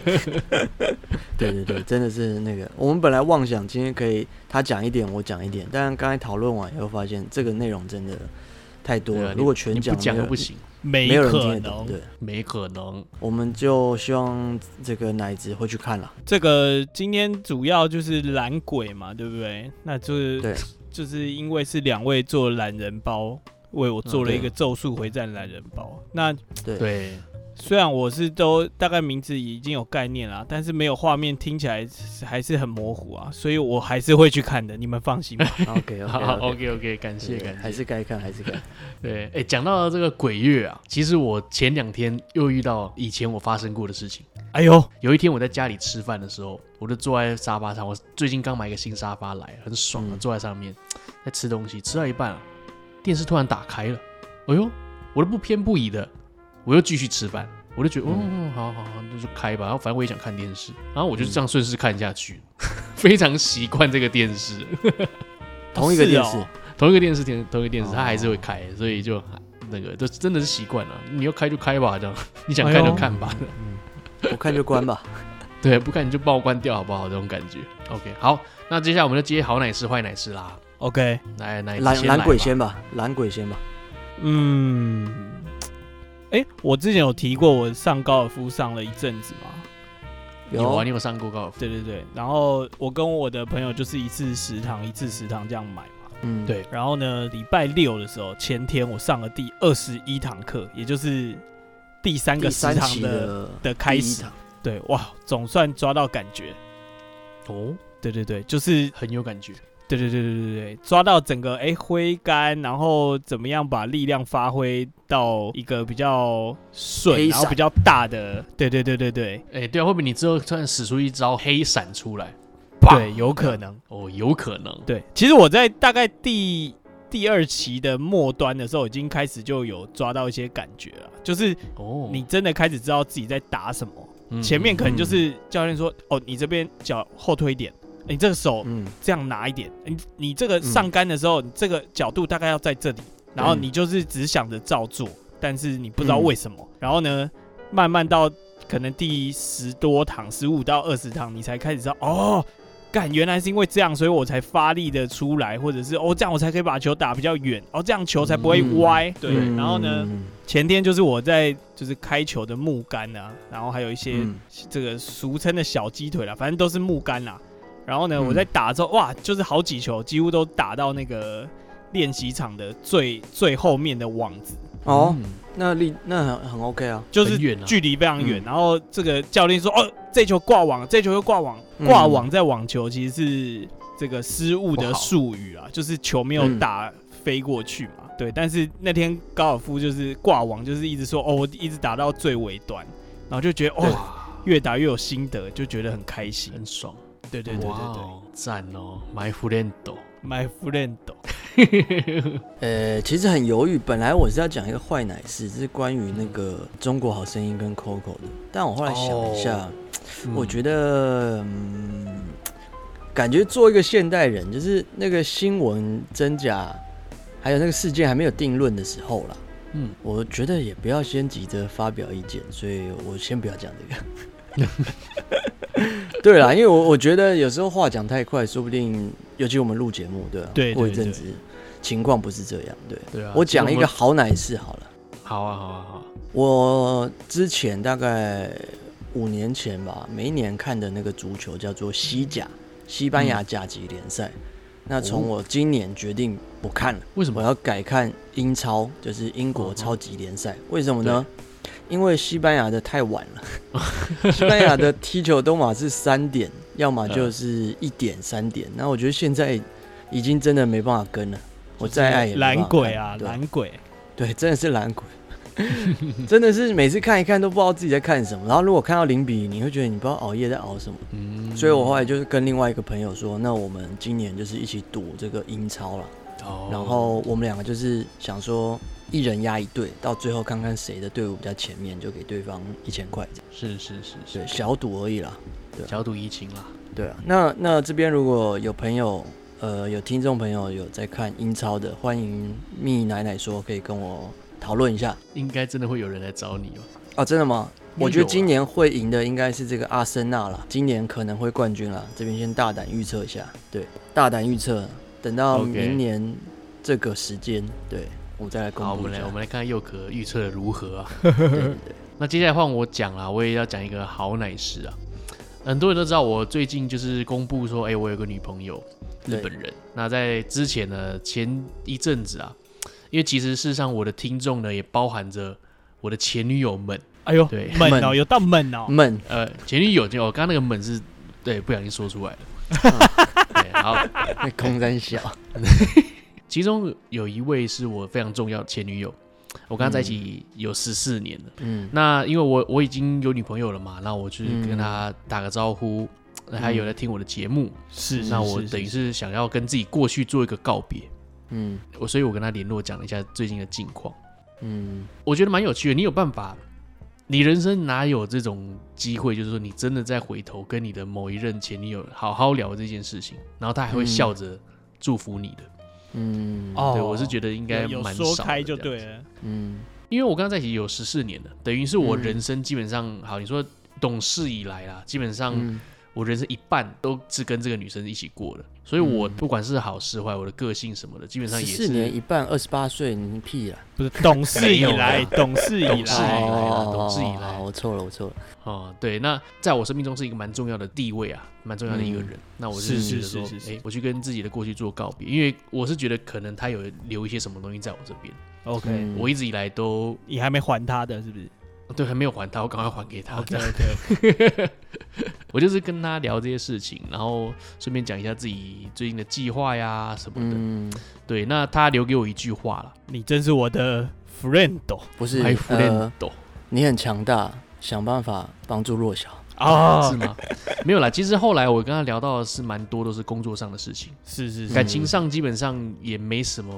对对对，真的是那个，我们本来妄想今天可以他讲一点，我讲一点，但刚才讨论完以后发现这个内容真的太多了。如果全讲讲都不行，没没有人听得懂，对，没可能。我们就希望这个奶子会去看了。这个今天主要就是懒鬼嘛，对不对？那就是对，就是因为是两位做懒人包。为我做了一个《咒术回战》懒人包，那对，虽然我是都大概名字已经有概念了，但是没有画面，听起来还是很模糊啊，所以我还是会去看的，你们放心吧。OK，好，OK，OK，、感谢，感谢，还是该看，还是该看。对，哎、欸，讲到这个鬼月啊，其实我前两天又遇到以前我发生过的事情。哎呦，有一天我在家里吃饭的时候，我就坐在沙发上，我最近刚买一个新沙发来，很爽的、嗯、坐在上面在吃东西，吃到一半啊。电视突然打开了，哎呦，我都不偏不倚的，我又继续吃饭，我就觉得，哦、嗯，好好好，那就开吧。然后反正我也想看电视，然后我就这样顺势看下去，嗯、非常习惯这个电视。同一个电视，哦、同一个电视，同同一个电视，它还是会开，所以就那个，就真的是习惯了。你要开就开吧，这样 你想看就看吧，哎嗯、不看就关吧。对，不看你就帮我关掉好不好？这种感觉。OK，好，那接下来我们就接好奶师坏奶师啦。OK，来来，蓝蓝鬼先吧，蓝鬼先吧。嗯，哎、欸，我之前有提过，我上高尔夫上了一阵子嘛。有啊，你有上过高尔夫？对对对。然后我跟我的朋友就是一次食堂，一次食堂这样买嘛。嗯，对。然后呢，礼拜六的时候，前天我上了第二十一堂课，也就是第三个食堂的的，的开始。对，哇，总算抓到感觉。哦，对对对，就是很有感觉。对对对对对对，抓到整个哎挥杆，然后怎么样把力量发挥到一个比较顺，然后比较大的，对对对对对，哎对啊，会不会你之后突然使出一招黑闪出来？对，有可能哦，有可能。对，其实我在大概第第二期的末端的时候，已经开始就有抓到一些感觉了，就是哦，你真的开始知道自己在打什么。哦、前面可能就是教练说，嗯、哦，你这边脚后退一点。你这个手，嗯，这样拿一点。你你这个上杆的时候，你这个角度大概要在这里，然后你就是只想着照做，但是你不知道为什么。然后呢，慢慢到可能第十多堂、十五到二十堂，你才开始知道，哦，干，原来是因为这样，所以我才发力的出来，或者是哦，这样我才可以把球打比较远，哦，这样球才不会歪。对，然后呢，前天就是我在就是开球的木杆啊，然后还有一些这个俗称的小鸡腿啦，反正都是木杆啦。然后呢，嗯、我在打之后，哇，就是好几球，几乎都打到那个练习场的最最后面的网子。哦，嗯、那力那很很 OK 啊，就是距离非常远。然后这个教练说，哦，这球挂网，这球又挂网，挂网在网球其实是这个失误的术语啊，就是球没有打飞过去嘛。嗯、对，但是那天高尔夫就是挂网，就是一直说，哦，我一直打到最尾端，然后就觉得，哦，越打越有心得，就觉得很开心，很爽。对对对对对，赞哦，My friend，My friend。呃，其实很犹豫，本来我是要讲一个坏奶事，是关于那个中国好声音跟 Coco 的，但我后来想一下，哦、我觉得，嗯，感觉做一个现代人，就是那个新闻真假，还有那个事件还没有定论的时候啦，嗯，我觉得也不要先急着发表意见，所以我先不要讲这个。对啦，因为我我觉得有时候话讲太快，说不定，尤其我们录节目，对吧？对，过一阵子情况不是这样，对。对啊。我讲一个好奶事好了。好啊，好啊，好啊。我之前大概五年前吧，每一年看的那个足球叫做西甲，西班牙甲级联赛。嗯、那从我今年决定不看了，为什么？我要改看英超，就是英国超级联赛。为什么呢？因为西班牙的太晚了，西班牙的踢球都嘛是三点，要么就是一点三点。那我觉得现在已经真的没办法跟了，我再爱也懒鬼啊，懒鬼。对，真的是懒鬼，真的是每次看一看都不知道自己在看什么。然后如果看到零比，你会觉得你不知道熬夜在熬什么。嗯，所以我后来就是跟另外一个朋友说，那我们今年就是一起赌这个英超了。哦，然后我们两个就是想说，一人压一队，到最后看看谁的队伍比较前面，就给对方一千块。是是是是，对，小赌而已啦，对，小赌怡情啦。对啊，那那这边如果有朋友，呃，有听众朋友有在看英超的，欢迎蜜奶奶说，可以跟我讨论一下。应该真的会有人来找你哦。啊，真的吗？我觉得今年会赢的应该是这个阿森纳了，今年可能会冠军了。这边先大胆预测一下，对，大胆预测，等到明年这个时间，对我再来公布。好，我们来我们来看看佑可预测的如何啊？对对对。那接下来换我讲啊，我也要讲一个好奶师啊。很多人都知道我最近就是公布说，哎、欸，我有个女朋友，日本人。那在之前呢，前一阵子啊，因为其实事实上我的听众呢也包含着我的前女友们。哎呦，对，闷哦，有到闷哦，闷。呃，前女友就我刚刚那个闷是，对，不小心说出来了。对，好，那空山小。其中有一位是我非常重要的前女友。我跟她在一起有十四年了，嗯，那因为我我已经有女朋友了嘛，那我去跟她打个招呼，那他有在听我的节目，是，那我等于是想要跟自己过去做一个告别，嗯，我所以我跟她联络讲了一下最近的近况，嗯，我觉得蛮有趣的，你有办法，你人生哪有这种机会，就是说你真的再回头跟你的某一任前女友好好聊这件事情，然后她还会笑着祝福你的。嗯，哦，对，我是觉得应该蛮少的，说开就对了。嗯，因为我跟他在一起有十四年了，等于是我人生基本上，嗯、好，你说懂事以来啦，基本上。嗯我人生一半都是跟这个女生一起过的，所以我不管是好是坏，我的个性什么的，基本上也是。四年一半，二十八岁，你屁啊！不是懂事以来，懂事以来，懂事以来，懂事以来。我错了，我错了。哦，对，那在我生命中是一个蛮重要的地位啊，蛮重要的一个人。那我是觉得说，哎，我去跟自己的过去做告别，因为我是觉得可能他有留一些什么东西在我这边。OK，我一直以来都，你还没还他的是不是？对，还没有还他，我赶快还给他。OK OK。我就是跟他聊这些事情，然后顺便讲一下自己最近的计划呀什么的。嗯，对，那他留给我一句话了：“你真是我的 friend，不是 my friend。”你很强大，想办法帮助弱小啊？是吗？没有啦，其实后来我跟他聊到的是蛮多都是工作上的事情，是是是，感情上基本上也没什么。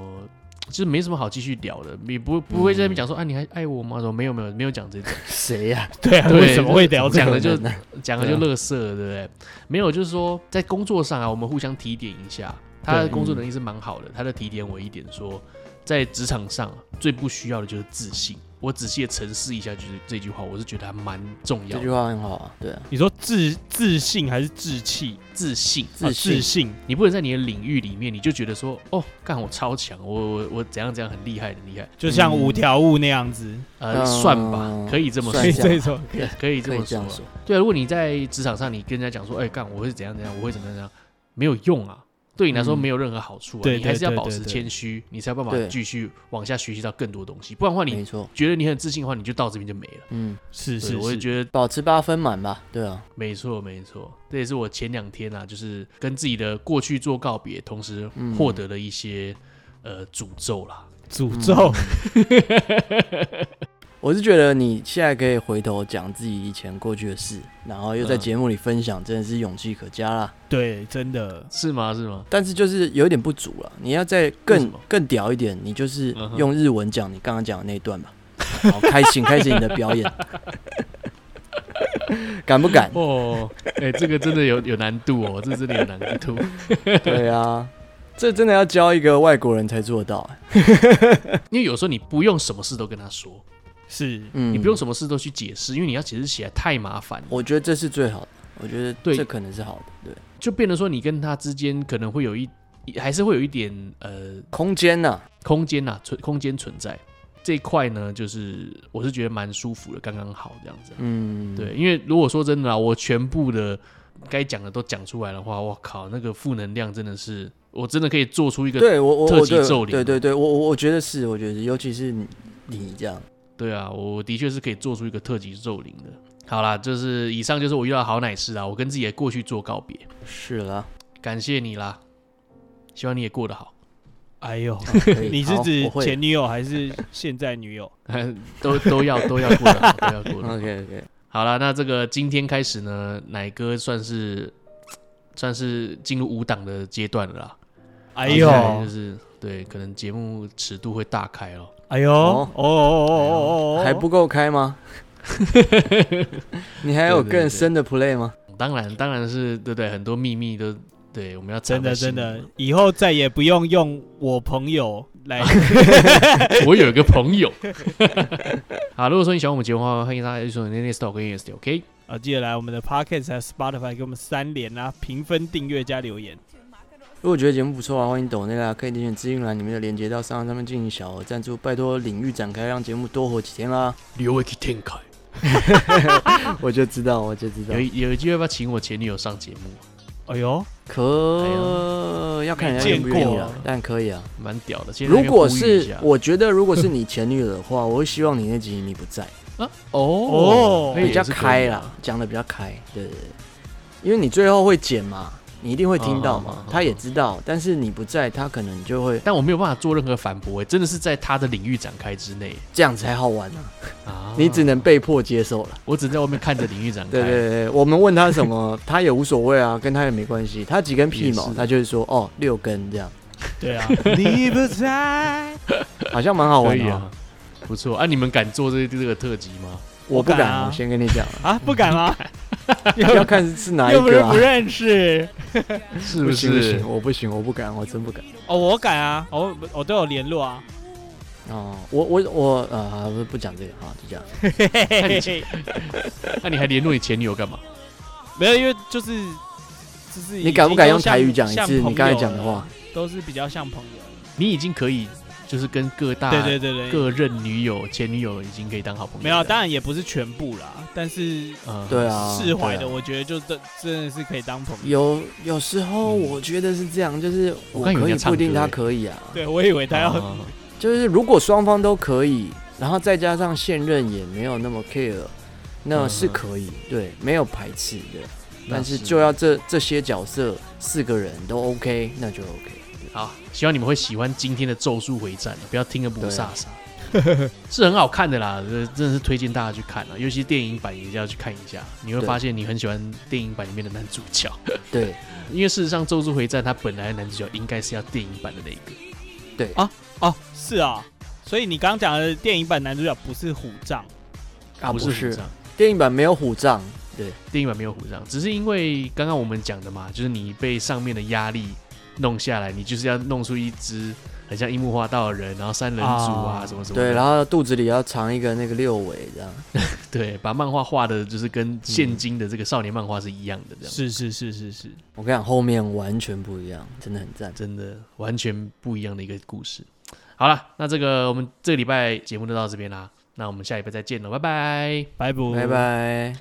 就是没什么好继续聊的，你不不会在那边讲说，啊，你还爱我吗？说没有没有没有讲这种。谁呀？对啊，为什么会聊？讲的就讲的就乐色，对不对？没有，就是说在工作上啊，我们互相提点一下。他的工作能力是蛮好的，他的提点我一点说，在职场上最不需要的就是自信。我仔细的沉思一下，就是这句话，我是觉得还蛮重要的。这句话很好啊，对啊。你说自自信还是志气？自信，自信。自信。你不能在你的领域里面，你就觉得说，哦，干我超强，我我我怎样怎样很厉害很厉害，就像五条悟那样子，呃，算吧，可以这么说，可以这么说，可以这么说。对啊，如果你在职场上，你跟人家讲说，哎，干我会怎样怎样，我会怎么样，没有用啊。对你来说没有任何好处啊！你还是要保持谦虚，你才有办法继续往下学习到更多东西。不然的话，你觉得你很自信的话，你就到这边就没了。嗯，是是，我也觉得保持八分满吧。对啊，没错没错，这也是我前两天啊，就是跟自己的过去做告别，同时获得了一些呃诅咒啦，诅咒。我是觉得你现在可以回头讲自己以前过去的事，然后又在节目里分享，真的是勇气可嘉啦。对，真的是吗？是吗？但是就是有一点不足了，你要再更更屌一点，你就是用日文讲你刚刚讲的那一段吧。好，开心开始你的表演，敢不敢？哦，哎，这个真的有有难度哦，这真的有难度。对啊，这真的要教一个外国人才做到，因为有时候你不用什么事都跟他说。是，嗯，你不用什么事都去解释，因为你要解释起来太麻烦。我觉得这是最好的，我觉得对，这可能是好的，对。就变得说，你跟他之间可能会有一，还是会有一点呃空间呐，空间呐存空间存在这一块呢，就是我是觉得蛮舒服的，刚刚好这样子。嗯，对，因为如果说真的啊，我全部的该讲的都讲出来的话，我靠，那个负能量真的是，我真的可以做出一个对我特级咒灵，对对对，我我我觉得是，我觉得尤其是你你这样。对啊，我的确是可以做出一个特级咒灵的。好啦，就是以上就是我遇到好奶师啊，我跟自己的过去做告别。是啦，感谢你啦，希望你也过得好。哎呦，你是指前女友还是现在女友？都都要都要过的，都要过的。OK OK，好 了，那这个今天开始呢，奶哥算是算是进入五档的阶段了啦。哎呦，就是对，可能节目尺度会大开哦。哎呦，哦哦哦哦哦，还不够开吗？你还有更深的 play 吗？当然，当然是对不对？很多秘密都。对，我们要真的真的，以后再也不用用我朋友来。我有一个朋友。好，如果说你喜欢我们节目的话，欢迎大家说你的 next talk 跟 yes OK。啊，记得来我们的 podcast 和 Spotify 给我们三连啊，评分、订阅加留言。如果觉得节目不错啊，欢迎抖内啦，可以点选资讯栏里面的连接到上上面进行小额赞助，拜托领域展开，让节目多活几天啦。留一天开，我就知道，我就知道。有有机会要不要请我前女友上节目？哎呦，可要看人家愿不愿意了，但可以啊，蛮屌的。如果是我觉得，如果是你前女友的话，我会希望你那集你不在啊。哦，比较开啦，讲的比较开，对对对，因为你最后会剪嘛。你一定会听到嘛？他也知道，但是你不在，他可能就会。但我没有办法做任何反驳，真的是在他的领域展开之内，这样才好玩呢。啊，你只能被迫接受了。我只在外面看着领域展开。对对对，我们问他什么，他也无所谓啊，跟他也没关系。他几根屁毛，他就是说哦，六根这样。对啊，你不在，好像蛮好玩的，不错。啊，你们敢做这这个特辑吗？我不敢，我先跟你讲啊，不敢吗？要看是哪一个啊？又不是不认识，是不是？我不行，我不敢，我真不敢。哦，我敢啊，我我都有联络啊。哦，我我我呃，不不讲这个啊，就这样。那你还联络你前女友干嘛？没有，因为就是就是你敢不敢用台语讲一次你刚才讲的话？都是比较像朋友。你已经可以。就是跟各大对对对对各任女友前女友已经可以当好朋友。没有，当然也不是全部啦，但是呃，对啊，释怀的，我觉得就真真的是可以当朋友。有有时候我觉得是这样，就是我可以不一定他可以啊。对，我以为他要，就是如果双方都可以，然后再加上现任也没有那么 care，那是可以，对，没有排斥的。但是就要这这些角色四个人都 OK，那就 OK。好，希望你们会喜欢今天的《咒术回战》，不要听个不飒飒，是很好看的啦，真的是推荐大家去看啊，尤其是电影版也要去看一下，你会发现你很喜欢电影版里面的男主角。对，因为事实上《咒术回战》它本来的男主角应该是要电影版的那个。对啊，哦，是啊，所以你刚刚讲的电影版男主角不是虎杖啊？不是虎杖，电影版没有虎杖，对，电影版没有虎杖，只是因为刚刚我们讲的嘛，就是你被上面的压力。弄下来，你就是要弄出一只很像樱木花道的人，然后三人组啊，哦、什么什么。对，然后肚子里要藏一个那个六尾，这样。对，把漫画画的，就是跟现今的这个少年漫画是一样的，这样。是是是是是，我跟你讲，后面完全不一样，真的很赞，真的完全不一样的一个故事。好了，那这个我们这个礼拜节目就到这边啦，那我们下礼拜再见了，拜拜，拜拜，拜拜。